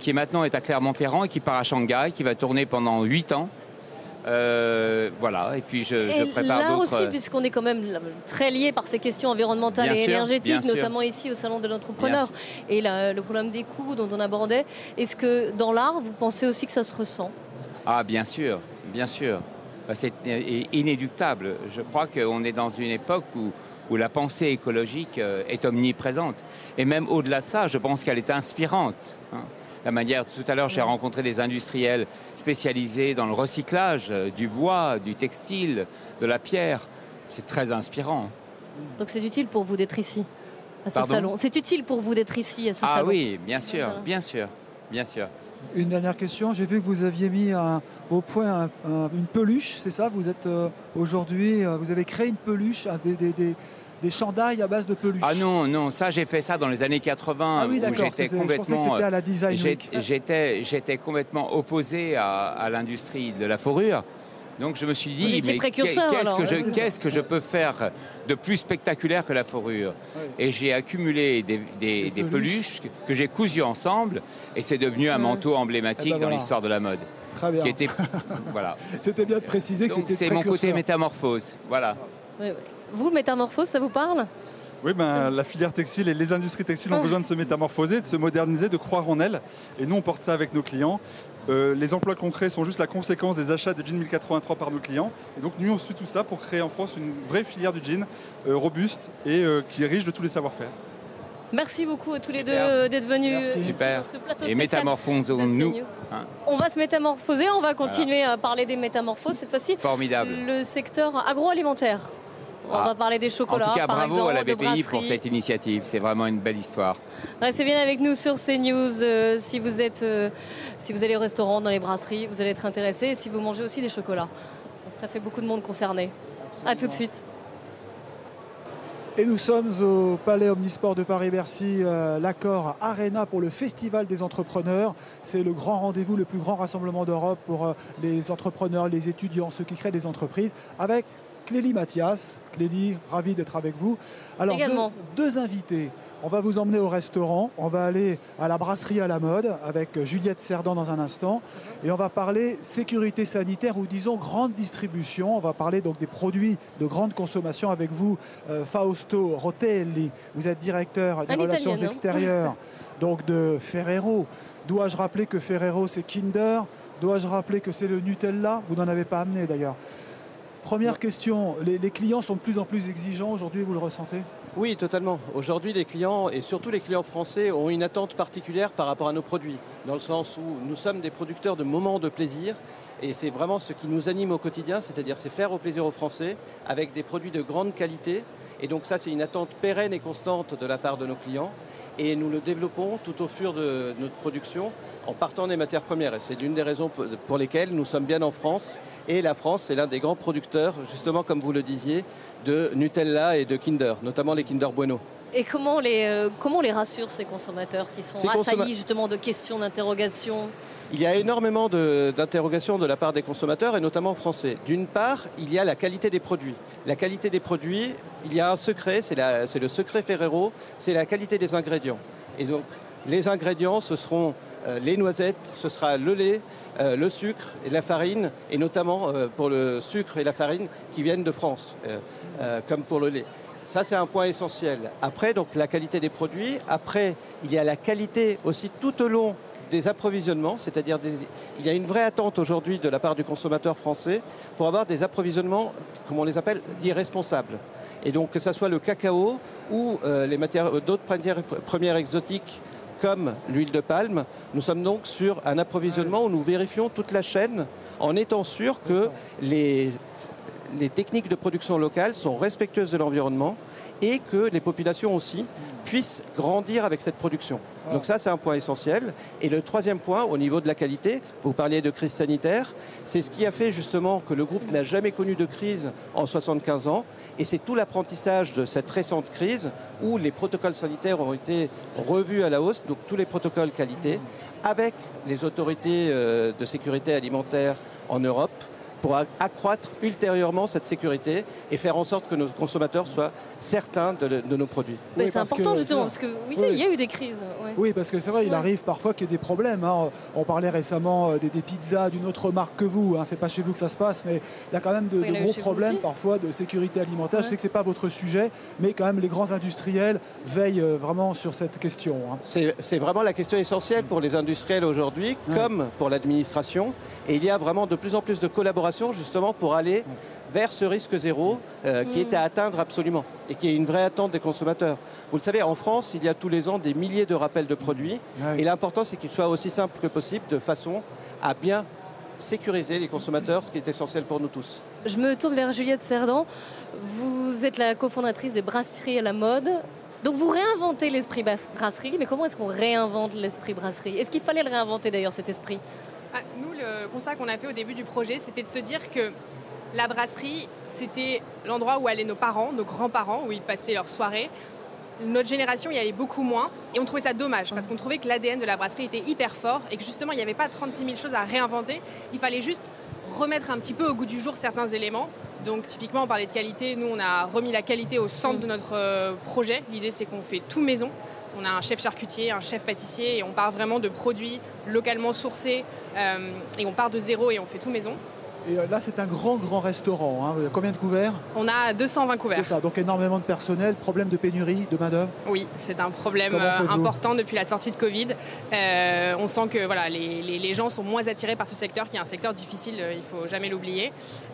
qui maintenant est à Clermont-Ferrand et qui part à Shanghai, qui va tourner pendant 8 ans. Euh, voilà, et puis je, je Et prépare là aussi, puisqu'on est quand même très lié par ces questions environnementales Bien et sûr, énergétiques, sûr. notamment ici au Salon de l'entrepreneur, et la- le problème des coûts dont on abordait, est-ce que dans l'art, vous pensez aussi que ça se ressent? Ah, bien sûr, bien sûr. Bah, C'est euh, inéductable. Je crois qu'on est dans une époque où où la pensée écologique euh, est omniprésente. Et même au-delà de ça, je pense qu'elle est inspirante. La manière, tout à l'heure, j'ai rencontré des industriels spécialisés dans le recyclage euh, du bois, du textile, de la pierre. C'est très inspirant. Donc c'est utile pour vous d'être ici, à ce Pardon salon. C'est utile pour vous d'être ici, à ce Ah salon. oui, bien sûr, Voilà. bien sûr, bien sûr. Une dernière question. J'ai vu que vous aviez mis un- au point un- un- une peluche, c'est ça? Vous êtes euh, aujourd'hui, euh, vous avez créé une peluche, ah, des, des, des- des chandails à base de peluche. Ah non, non, ça j'ai fait ça dans les années 80 Ah oui, où d'accord, j'étais c'est- je pensais que complètement. à la. J'étais, j'étais complètement opposé à, à l'industrie de la fourrure. Donc je me suis dit, mais qu'est-ce que, je, ouais, ça. qu'est-ce que je peux faire de plus spectaculaire que la fourrure Et j'ai accumulé des, des- des peluches que, que j'ai cousues ensemble et c'est devenu un manteau emblématique Eh ben dans voilà. l'histoire de la mode. Très bien. Qui était, voilà. C'était bien de préciser que c'était c'est mon côté métamorphose. Voilà. Ouais, ouais. Vous, métamorphose, ça vous parle? Oui, ben, la filière textile et les industries textiles ont Ah. besoin de se métamorphoser, de se moderniser, de croire en elles. Et nous, on porte ça avec nos clients. Euh, les emplois qu'on crée sont juste la conséquence des achats de jeans 1083 par nos clients. Et donc, nous, on suit tout ça pour créer en France une vraie filière du jean euh, robuste et euh, qui est riche de tous les savoir-faire. Merci beaucoup à tous les deux d'être venus Super. sur ce plateau Et métamorphosons-nous. hein. On va se métamorphoser, on va continuer à parler des métamorphoses cette fois-ci. Formidable. Le secteur agroalimentaire. On Ah. va parler des En chocolats, tout cas, par bravo exemple, à la BPI pour cette initiative. C'est vraiment une belle histoire. Restez bien avec nous sur CNews. euh, si vous êtes, euh, si vous allez au restaurant, dans les brasseries, vous allez être intéressé. Et si vous mangez aussi des chocolats, ça fait beaucoup de monde concerné. À tout de suite. Et nous sommes au Palais Omnisport de Paris-Bercy, euh, l'accord Arena pour le Festival des entrepreneurs. C'est le grand rendez-vous, le plus grand rassemblement d'Europe pour euh, les entrepreneurs, les étudiants, ceux qui créent des entreprises, avec Clélie Mathias. Clélie, ravi d'être avec vous. Alors, deux, Également. deux invités. On va vous emmener au restaurant, on va aller à la brasserie à la mode avec Juliette Cerdan dans un instant et on va parler sécurité sanitaire ou disons grande distribution. On va parler donc des produits de grande consommation avec vous, euh, Fausto Rotelli. Vous êtes directeur des Un relations Italien, extérieures donc de Ferrero. Dois-je rappeler que Ferrero c'est Kinder? Dois-je rappeler que c'est le Nutella? Vous n'en avez pas amené d'ailleurs. Première question, les, clients sont de plus en plus exigeants aujourd'hui, vous le ressentez? Oui, totalement. Aujourd'hui, les clients, et surtout les clients français, ont une attente particulière par rapport à nos produits, dans le sens où nous sommes des producteurs de moments de plaisir, et c'est vraiment ce qui nous anime au quotidien, c'est-à-dire c'est faire au plaisir aux Français avec des produits de grande qualité. Et donc ça, c'est une attente pérenne et constante de la part de nos clients. Et nous le développons tout au fur de notre production en partant des matières premières. Et c'est l'une des raisons pour- lesquelles nous sommes bien en France. Et la France est l'un des grands producteurs, justement comme vous le disiez, de Nutella et de Kinder, notamment les Kinder Bueno. Et comment on les, euh, comment on les rassure ces consommateurs qui sont Ces assaillis consomma- justement de questions, d'interrogations Il y a énormément d'interrogations de, la part des consommateurs et notamment français. D'une part, il y a la qualité des produits. La qualité des produits, il y a un secret, c'est le secret Ferrero, c'est la qualité des ingrédients. Et donc, les ingrédients, ce seront euh, les noisettes, ce sera le lait, euh, le sucre et la farine, et notamment euh, pour le sucre et la farine qui viennent de France, comme pour le lait. Ça, c'est un point essentiel. Après, donc, la qualité des produits. Après, il y a la qualité aussi tout au long des approvisionnements, c'est-à-dire il y a une vraie attente aujourd'hui de la part du consommateur français pour avoir des approvisionnements, comme on les appelle, dits responsables. Et donc que ce soit le cacao ou euh, les matières, euh, d'autres premières, premières exotiques comme l'huile de palme, nous sommes donc sur un approvisionnement où nous vérifions toute la chaîne en étant sûr que les, les techniques de production locale sont respectueuses de l'environnement et que les populations aussi puissent grandir avec cette production. Donc ça, c'est un point essentiel. Et le troisième point, au niveau de la qualité, vous parliez de crise sanitaire, c'est ce qui a fait justement que le groupe n'a jamais connu de crise en 75 ans. Et c'est tout l'apprentissage de cette récente crise où les protocoles sanitaires ont été revus à la hausse, donc tous les protocoles qualité, avec les autorités euh, de sécurité alimentaire en Europe pour accroître ultérieurement cette sécurité et faire en sorte que nos consommateurs soient certains de, le- de nos produits. Ben, Oui, C'est parce important que- justement, parce que oui, Oui. il y a eu des crises. ouais. Oui, parce que c'est vrai, il Ouais. arrive parfois qu'il y ait des problèmes. hein. On parlait récemment euh, des, des pizzas d'une autre marque que vous. Hein. C'est pas chez vous que ça se passe, mais il y a quand même de, Oui, gros problèmes parfois de sécurité alimentaire. Je sais que c'est pas votre sujet, mais quand même les grands industriels veillent euh, vraiment sur cette question. hein. C'est vraiment la question essentielle pour les industriels aujourd'hui, Ouais. comme pour l'administration. Et il y a vraiment de plus en plus de collaboration justement pour aller vers ce risque zéro euh, qui est à atteindre absolument et qui est une vraie attente des consommateurs. Vous le savez, en France, il y a tous les ans des milliers de rappels de produits et l'important c'est qu'il soit aussi simple que possible de façon à bien sécuriser les consommateurs, ce qui est essentiel pour nous tous. Je me tourne vers Juliette Cerdan. Vous êtes la cofondatrice des brasseries à la mode. Donc vous réinventez l'esprit brasserie, mais comment est-ce qu'on réinvente l'esprit brasserie? Est-ce qu'il fallait le réinventer d'ailleurs cet esprit? Ah, Nous, le constat qu'on a fait au début du projet, c'était de se dire que la brasserie, c'était l'endroit où allaient nos parents, nos grands-parents, où ils passaient leur soirée. Notre génération y allait beaucoup moins et on trouvait ça dommage parce qu'on trouvait que l'ADN de la brasserie était hyper fort et que justement il n'y avait pas 36 000 choses à réinventer. Il fallait juste remettre un petit peu au goût du jour certains éléments. Donc typiquement on parlait de qualité, nous on a remis la qualité au centre de notre euh, projet. L'idée c'est qu'on fait tout maison. On a un chef charcutier, un chef pâtissier et on part vraiment de produits localement sourcés euh, et on part de zéro et on fait tout maison. Et euh, là, c'est un grand, grand restaurant. hein. Combien de couverts? On a 220 couverts. C'est ça, donc énormément de personnel, problème de pénurie, de main-d'œuvre? Oui, c'est un problème euh, important depuis la sortie de Covid. Euh, on sent que voilà, les, les- les gens sont moins attirés par ce secteur, qui est un secteur difficile, il faut jamais l'oublier.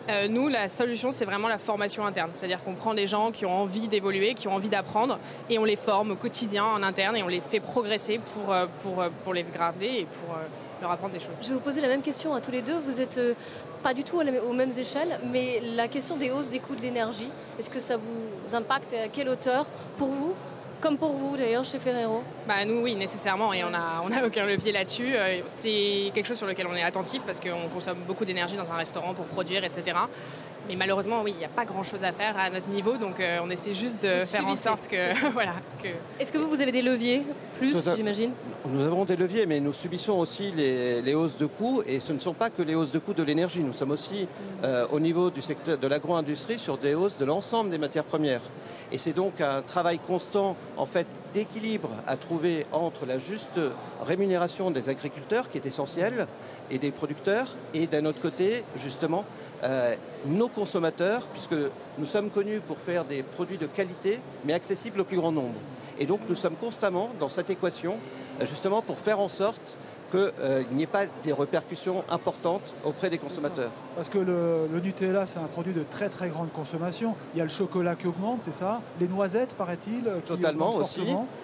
Euh, nous, la solution, c'est vraiment la formation interne. C'est-à-dire qu'on prend des gens qui ont envie d'évoluer, qui ont envie d'apprendre, et on les forme au quotidien en interne, et on les fait progresser pour, pour, pour les garder et pour leur apprendre des choses. Je vais vous poser la même question à tous les deux. Vous êtes euh, pas du tout aux mêmes échelles, mais la question des hausses des coûts de l'énergie, est-ce que ça vous impacte et à quelle hauteur pour vous Comme pour vous d'ailleurs chez Ferrero? Bah, nous, oui, nécessairement, et on n'a on aucun levier là-dessus. Euh, C'est quelque chose sur lequel on est attentif parce qu'on consomme beaucoup d'énergie dans un restaurant pour produire, etc. Mais malheureusement, oui, il n'y a pas grand-chose à faire à notre niveau, donc euh, on essaie juste de Vous faire en sorte que, voilà, que Est-ce que vous, vous avez des leviers plus, j'imagine? Nous avons des leviers, mais nous subissons aussi les, les hausses de coûts, et ce ne sont pas que les hausses de coûts de l'énergie. Nous sommes aussi euh, au niveau du secteur de l'agro-industrie sur des hausses de l'ensemble des matières premières. Et c'est donc un travail constant, en fait, d'équilibre à trouver entre la juste rémunération des agriculteurs, qui est essentielle, et des producteurs, et d'un autre côté, justement, euh, nos consommateurs, puisque nous sommes connus pour faire des produits de qualité, mais accessibles au plus grand nombre. Et donc nous sommes constamment dans cette équation, euh, justement pour faire en sorte qu'il n'y ait pas des répercussions importantes auprès des consommateurs. Parce que le, le Nutella, c'est un produit de très très grande consommation. Il y a le chocolat qui augmente, c'est ça? Les noisettes, paraît-il, Totalement aussi.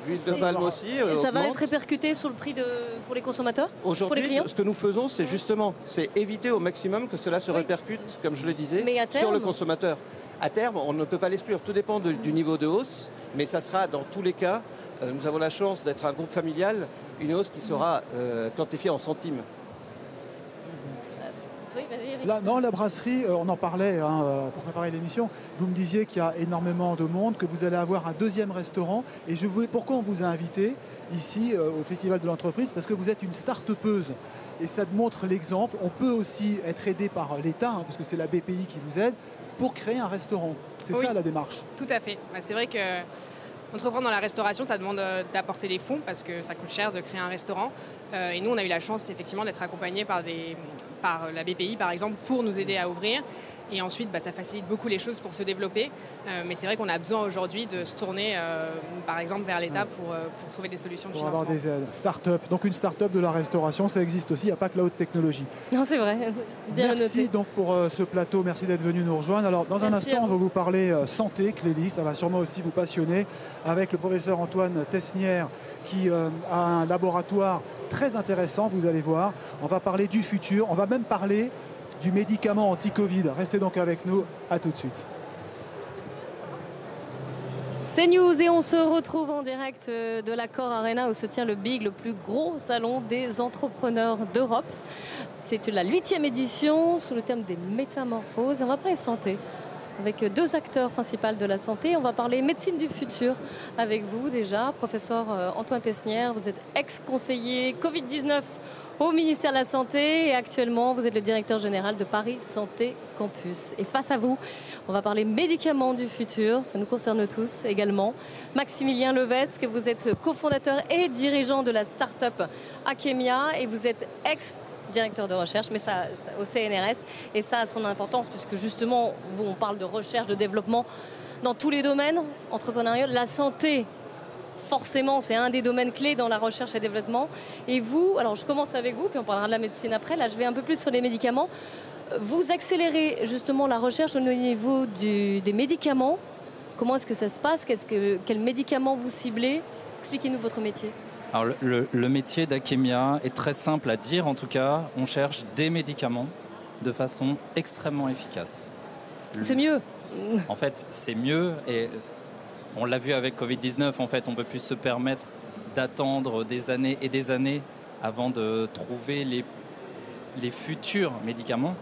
L'huile de palme aussi. euh, Et ça va être répercuté sur le prix de, pour les consommateurs? Pour les Aujourd'hui, ce que nous faisons, c'est justement, c'est éviter au maximum que cela se répercute, comme je le disais, sur le consommateur. À terme, on ne peut pas l'exclure. Tout dépend de- du niveau de hausse, mais ça sera dans tous les cas. euh, nous avons la chance d'être un groupe familial, une hausse qui sera euh, quantifiée en centimes. Oui, vas-y, Eric. Là, non, la brasserie, euh, on en parlait hein, euh, pour préparer l'émission. Vous me disiez qu'il y a énormément de monde, que vous allez avoir un deuxième restaurant. Et je voulais, pourquoi on vous a invité ici euh, au Festival de l'entreprise? Parce que vous êtes une start-upeuse. Et ça te montre l'exemple. On peut aussi être aidé par l'État, hein, parce que c'est la BPI qui vous aide, pour créer un restaurant. C'est Oui. ça la démarche. Tout à fait. Bah, c'est vrai que entreprendre dans la restauration, ça demande euh, d'apporter des fonds parce que ça coûte cher de créer un restaurant. Euh, et nous, on a eu la chance effectivement d'être accompagnés par, la BPI, par exemple, pour nous aider à ouvrir. Et ensuite, bah, ça facilite beaucoup les choses pour se développer. Euh, mais c'est vrai qu'on a besoin aujourd'hui de se tourner, euh, par exemple, vers l'État pour, euh, pour trouver des solutions de Pour financement. avoir des aides. Start-up. Donc une start-up de la restauration, ça existe aussi. Il n'y a pas que la haute technologie. Non, c'est vrai. Bien Merci noté. donc pour euh, ce plateau, merci d'être venu nous rejoindre. Alors dans un Merci instant, on va vous parler euh, santé, Clélie, ça va sûrement aussi vous passionner, avec le professeur Antoine Tesnière qui euh, a un laboratoire très intéressant, vous allez voir. On va parler du futur, on va même parler du médicament anti-Covid. Restez donc avec nous, à tout de suite. C'est News et on se retrouve en direct euh, de l'Accord Arena où se tient le BIG, le plus gros salon des entrepreneurs d'Europe. C'est la huitième édition sous le thème des métamorphoses. On va parler santé avec deux acteurs principaux de la santé. On va parler médecine du futur avec vous déjà, professeur euh, Antoine Tesnière. Vous êtes ex-conseiller Covid-19 au ministère de la Santé. Et actuellement vous êtes le directeur général de Paris Santé Campus. Et face à vous, on va parler médicaments du futur, ça nous concerne tous également. Maximilien Levesque, vous êtes cofondateur et dirigeant de la start-up Akemia. Et vous êtes ex directeur de recherche, mais ça, au CNRS, et ça a son importance puisque justement, on parle de recherche, de développement dans tous les domaines entrepreneuriaux, la santé forcément, c'est un des domaines clés dans la recherche et développement. Et vous, alors je commence avec vous, puis on parlera de la médecine après. Là, je vais un peu plus sur les médicaments. Vous accélérez justement la recherche au niveau du- des médicaments. Comment est-ce que ça se passe? Qu'est-ce que, Quels médicaments vous ciblez? Expliquez-nous votre métier. Alors, le métier d'Akemia est très simple à dire, en tout cas, on cherche des médicaments de façon extrêmement efficace. C'est mieux. En fait, c'est mieux et on l'a vu avec Covid-19, en fait, on ne peut plus se permettre d'attendre des années et des années avant de trouver les, les futurs médicaments.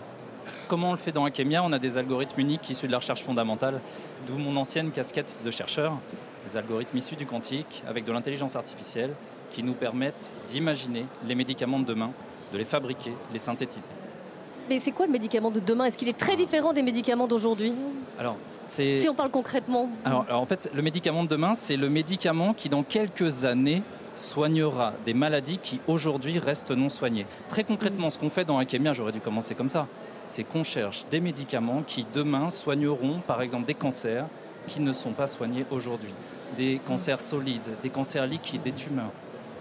Comment on le fait dans Akemia? On a des algorithmes uniques issus de la recherche fondamentale, d'où mon ancienne casquette de chercheur, des algorithmes issus du quantique avec de l'intelligence artificielle qui nous permettent d'imaginer les médicaments de demain, de les fabriquer, les synthétiser. Mais c'est quoi le médicament de demain? Est-ce qu'il est très différent des médicaments d'aujourd'hui? Alors, c'est Si on parle concrètement. Alors, alors, en fait, le médicament de demain, c'est le médicament qui, dans quelques années, soignera des maladies qui aujourd'hui restent non soignées. Très concrètement, ce qu'on fait dans Akemia, j'aurais dû commencer comme ça, c'est qu'on cherche des médicaments qui demain soigneront, par exemple, des cancers qui ne sont pas soignés aujourd'hui, des cancers solides, des cancers liquides, des tumeurs.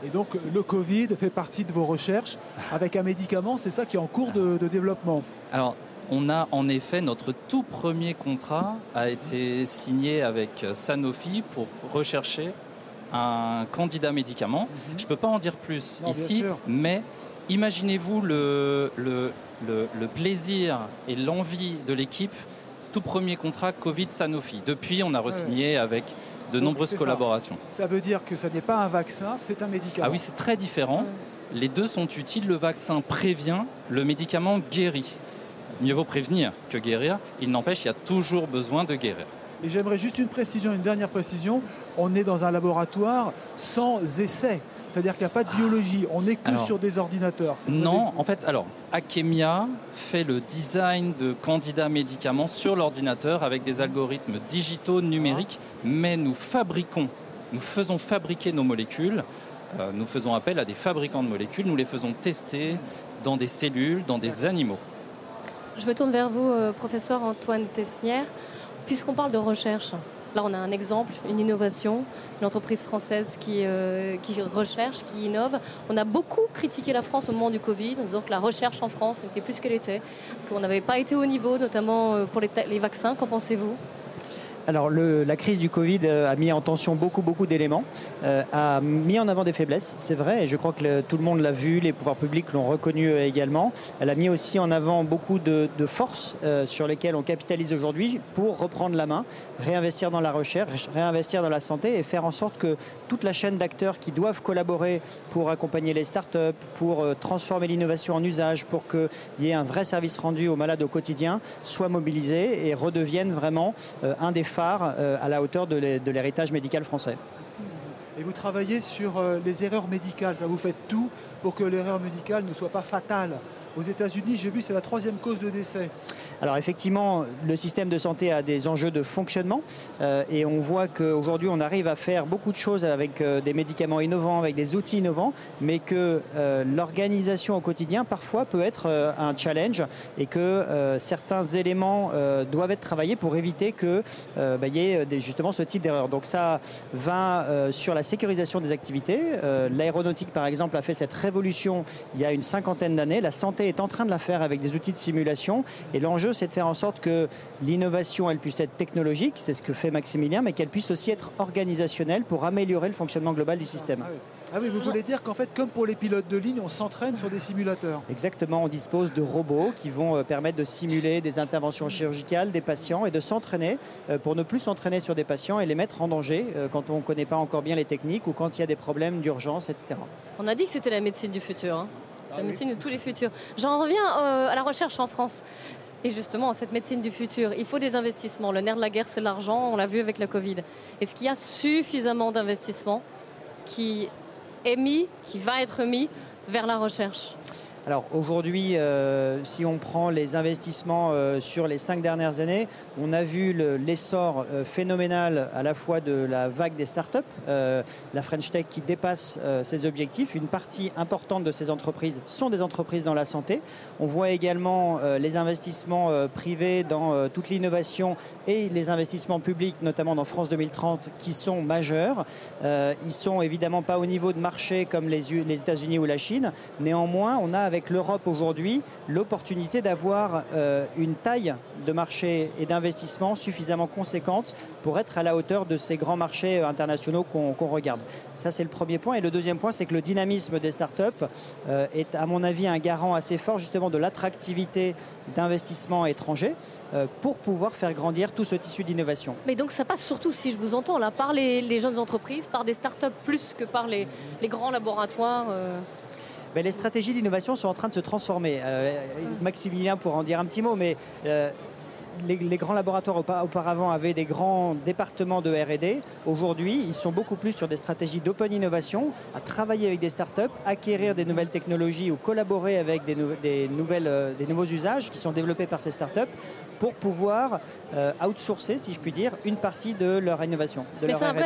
Et donc le Covid fait partie de vos recherches avec un médicament, c'est ça qui est en cours de, de développement. Alors, on a en effet notre tout premier contrat a été signé avec Sanofi pour rechercher un candidat médicament. Je ne peux pas en dire plus Mhm. Non, ici, mais imaginez-vous le, le, le- le plaisir et l'envie de l'équipe. Tout premier contrat Covid-Sanofi. Depuis, on a re-signé avec de Donc, nombreuses c'est ça. collaborations. Ça veut dire que ça n'est pas un vaccin, c'est un médicament. Ah oui, c'est très différent. Les deux sont utiles. Le vaccin prévient, le médicament guérit. Mieux vaut prévenir que guérir. Il n'empêche, il y a toujours besoin de guérir. Et j'aimerais juste une précision, une dernière précision. On est dans un laboratoire sans essai. C'est-à-dire qu'il n'y a pas de biologie. On n'est que Alors, sur des ordinateurs. Non, en fait, alors, Akemia fait le design de candidats médicaments sur l'ordinateur avec des algorithmes digitaux numériques, mais nous fabriquons, nous faisons fabriquer nos molécules. Euh, nous faisons appel à des fabricants de molécules, nous les faisons tester dans des cellules, dans des animaux. Je me tourne vers vous, euh, professeur Antoine Tesnière. Puisqu'on parle de recherche, là on a un exemple, une innovation, une entreprise française qui, euh, qui recherche, qui innove. On a beaucoup critiqué la France au moment du Covid en disant que la recherche en France n'était plus qu'elle était, qu'on n'avait pas été au niveau, notamment euh, pour les vaccins. Qu'en pensez-vous? Alors le- la crise du Covid euh, a mis en tension beaucoup beaucoup d'éléments, euh, a mis en avant des faiblesses, c'est vrai, et je crois que tout le monde l'a vu, les pouvoirs publics l'ont reconnu euh, également. Elle a mis aussi en avant beaucoup de, forces sur lesquelles on capitalise aujourd'hui pour reprendre la main, réinvestir dans la recherche, réinvestir dans la santé et faire en sorte que toute la chaîne d'acteurs qui doivent collaborer pour accompagner les startups, pour transformer l'innovation en usage, pour qu'il y ait un vrai service rendu aux malades au quotidien, soient mobilisés et redeviennent vraiment un des euh, à la hauteur de l'héritage médical français. Et vous travaillez sur euh, les erreurs médicales. Ça vous fait tout pour que l'erreur médicale ne soit pas fatale. Aux États-Unis, j'ai vu, c'est la troisième cause de décès. Alors effectivement, le système de santé a des enjeux de fonctionnement euh, et on voit qu'aujourd'hui on arrive à faire beaucoup de choses avec euh, des médicaments innovants, avec des outils innovants, mais que euh, l'organisation au quotidien parfois peut être euh, un challenge et que euh, certains éléments doivent être travaillés pour éviter euh, bah, y ait des- justement ce type d'erreur. Donc ça va sur la sécurisation des activités. L'aéronautique par exemple a fait cette révolution il y a une cinquantaine d'années. La santé est en train de la faire avec des outils de simulation et l'enjeu c'est de faire en sorte que l'innovation elle puisse être technologique, c'est ce que fait Maximilien, mais qu'elle puisse aussi être organisationnelle pour améliorer le fonctionnement global du système. Ah oui, vous voulez dire qu'en fait, comme pour les pilotes de ligne, on s'entraîne sur des simulateurs. Exactement, on dispose de robots qui vont euh, permettre de simuler des interventions chirurgicales des patients et de s'entraîner euh, pour ne plus s'entraîner sur des patients et les mettre en danger euh, quand on ne connaît pas encore bien les techniques ou quand il y a des problèmes d'urgence, etc. On a dit que c'était la médecine du futur. hein. Ah la médecine de tous les futurs. J'en reviens euh, à la recherche en France. Et justement, cette médecine du futur, il faut des investissements. Le nerf de la guerre, c'est l'argent. On l'a vu avec la Covid. Est-ce qu'il y a suffisamment d'investissements qui est mis, qui va être mis vers la recherche? Alors aujourd'hui, euh, si on prend les investissements euh, sur les cinq dernières années, on a vu le- l'essor euh, phénoménal à la fois de la vague des startups, la French Tech qui dépasse ses objectifs. Une partie importante de ces entreprises sont des entreprises dans la santé. On voit également les investissements privés dans toute l'innovation et les investissements publics, notamment dans France 2030, qui sont majeurs. Ils sont évidemment pas au niveau de marché comme les, les États-Unis ou la Chine. Néanmoins, on a avec avec l'Europe aujourd'hui l'opportunité d'avoir euh, une taille de marché et d'investissement suffisamment conséquente pour être à la hauteur de ces grands marchés internationaux qu'on regarde. Ça, c'est le premier point. Et le deuxième point, c'est que le dynamisme des startups euh, est, à mon avis, un garant assez fort justement de l'attractivité d'investissements étrangers euh, pour pouvoir faire grandir tout ce tissu d'innovation. Mais donc ça passe surtout, si je vous entends là, par les, jeunes entreprises, par des startups plus que par les, les grands laboratoires. euh. Ben, les stratégies d'innovation sont en train de se transformer. Euh, Maximilien pourra en dire un petit mot, mais euh, les, les grands laboratoires aupa- auparavant avaient des grands départements de R&D. Aujourd'hui, ils sont beaucoup plus sur des stratégies d'open innovation, à travailler avec des startups, acquérir des nouvelles technologies ou collaborer avec des, nou- des nouvelles, euh, des nouveaux usages qui sont développés par ces startups pour pouvoir euh, outsourcer, si je puis dire, une partie de leur innovation. De Mais c'est un, vrai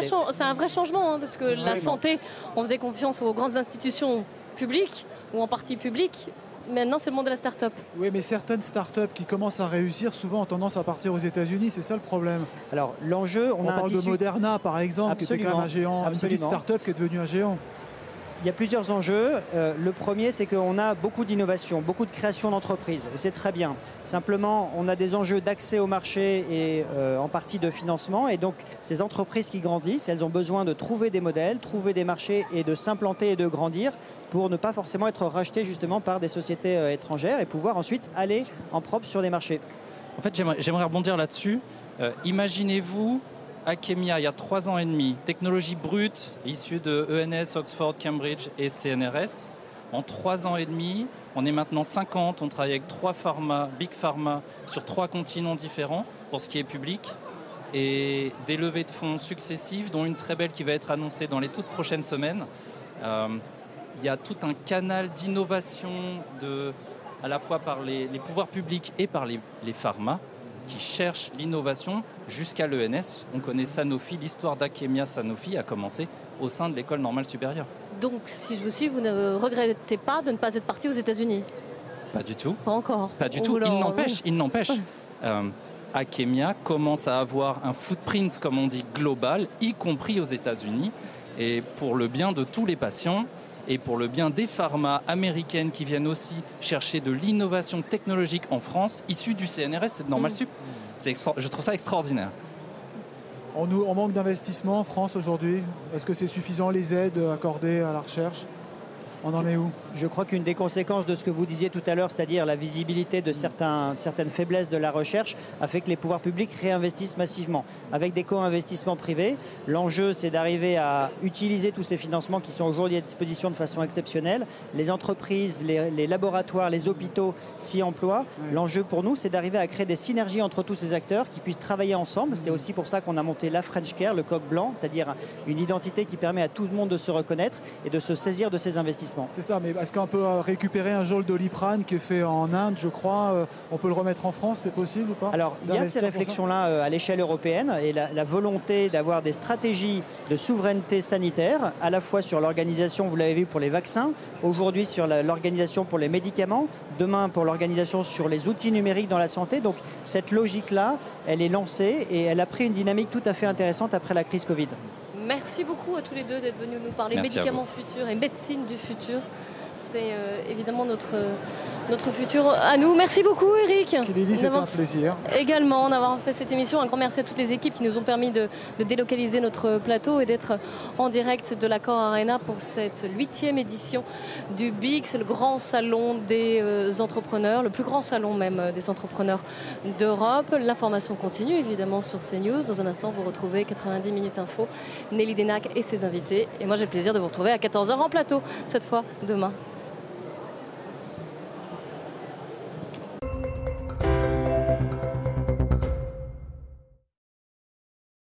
un changement, hein, parce que la santé, on faisait confiance aux grandes institutions publiques ou en partie publiques. Maintenant, c'est le monde de la start-up. Oui, mais certaines startups qui commencent à réussir souvent ont tendance à partir aux États-Unis, c'est ça le problème. Alors l'enjeu, on, On, a un parle de Moderna par exemple, qui était quand même un Absolument, géant, une petite absolument. start-up qui est devenue un géant. Il y a plusieurs enjeux. Euh, le premier, c'est qu'on a beaucoup d'innovation, beaucoup de création d'entreprises. C'est très bien. Simplement, on a des enjeux d'accès au marché et euh, en partie de financement. Et donc, ces entreprises qui grandissent, elles ont besoin de trouver des modèles, trouver des marchés et de s'implanter et de grandir pour ne pas forcément être rachetées justement par des sociétés euh, étrangères et pouvoir ensuite aller en propre sur des marchés. En fait, j'aimerais rebondir là-dessus. Euh, Imaginez-vous Akemia il y a trois ans et demi, technologie brute issue de ENS, Oxford, Cambridge et CNRS. En trois ans et demi, on est maintenant 50, on travaille avec trois pharma, big pharma, sur trois continents différents pour ce qui est public et des levées de fonds successives, dont une très belle qui va être annoncée dans les toutes prochaines semaines. Euh, il y a tout un canal d'innovation à la fois par les, pouvoirs publics et par les pharma qui cherchent l'innovation jusqu'à l'ENS. On connaît Sanofi, l'histoire d'Akemia Sanofi a commencé au sein de l'école normale supérieure. Donc, si je vous suis, vous ne regrettez pas de ne pas être parti aux États-Unis? Pas du tout. Pas encore. Pas du On tout. Il n'empêche, il n'empêche. euh, Akemia commence à avoir un footprint, comme on dit, global, y compris aux États-Unis, et pour le bien de tous les patients et pour le bien des pharma américaines qui viennent aussi chercher de l'innovation technologique en France, issue du CNRS, c'est de Normal Mm. Sup. Extra- Je trouve ça extraordinaire. On, nous- on manque d'investissement en France aujourd'hui. Est-ce que c'est suffisant les aides accordées à la recherche? On en est où Je crois qu'une des conséquences de ce que vous disiez tout à l'heure, c'est-à-dire la visibilité de certains, certaines faiblesses de la recherche, a fait que les pouvoirs publics réinvestissent massivement. Avec des co-investissements privés, l'enjeu c'est d'arriver à utiliser tous ces financements qui sont aujourd'hui à disposition de façon exceptionnelle. Les entreprises, les, les laboratoires, les hôpitaux s'y emploient. L'enjeu pour nous, c'est d'arriver à créer des synergies entre tous ces acteurs qui puissent travailler ensemble. C'est aussi pour ça qu'on a monté la French Care, le coq blanc, c'est-à-dire une identité qui permet à tout le monde de se reconnaître et de se saisir de ces investissements. C'est ça, mais est-ce qu'on peut euh, récupérer un geôle d'oliprane qui est fait en Inde, je crois euh, On peut le remettre en France, c'est possible ou pas Alors, il y a ces réflexions-là euh, à l'échelle européenne et la, la volonté d'avoir des stratégies de souveraineté sanitaire, à la fois sur l'organisation, vous l'avez vu, pour les vaccins, aujourd'hui sur l'organisation pour les médicaments, demain pour l'organisation sur les outils numériques dans la santé. Donc, cette logique-là, elle est lancée et elle a pris une dynamique tout à fait intéressante après la crise Covid. Merci beaucoup à tous les deux d'être venus nous parler Merci médicaments futurs et médecine du futur. C'est euh, évidemment notre, notre futur à nous. Merci beaucoup Eric. C'était un plaisir. Également d'avoir fait cette émission. Un grand merci à toutes les équipes qui nous ont permis de, de délocaliser notre plateau et d'être en direct de l'Accord Arena pour cette huitième édition du BIG. C'est le grand salon des euh, entrepreneurs, le plus grand salon même euh, des entrepreneurs d'Europe. L'information continue évidemment sur CNews. Dans un instant, vous retrouvez 90 minutes info, Nelly Denac et ses invités. Et moi, j'ai le plaisir de vous retrouver à 14h en plateau, cette fois demain.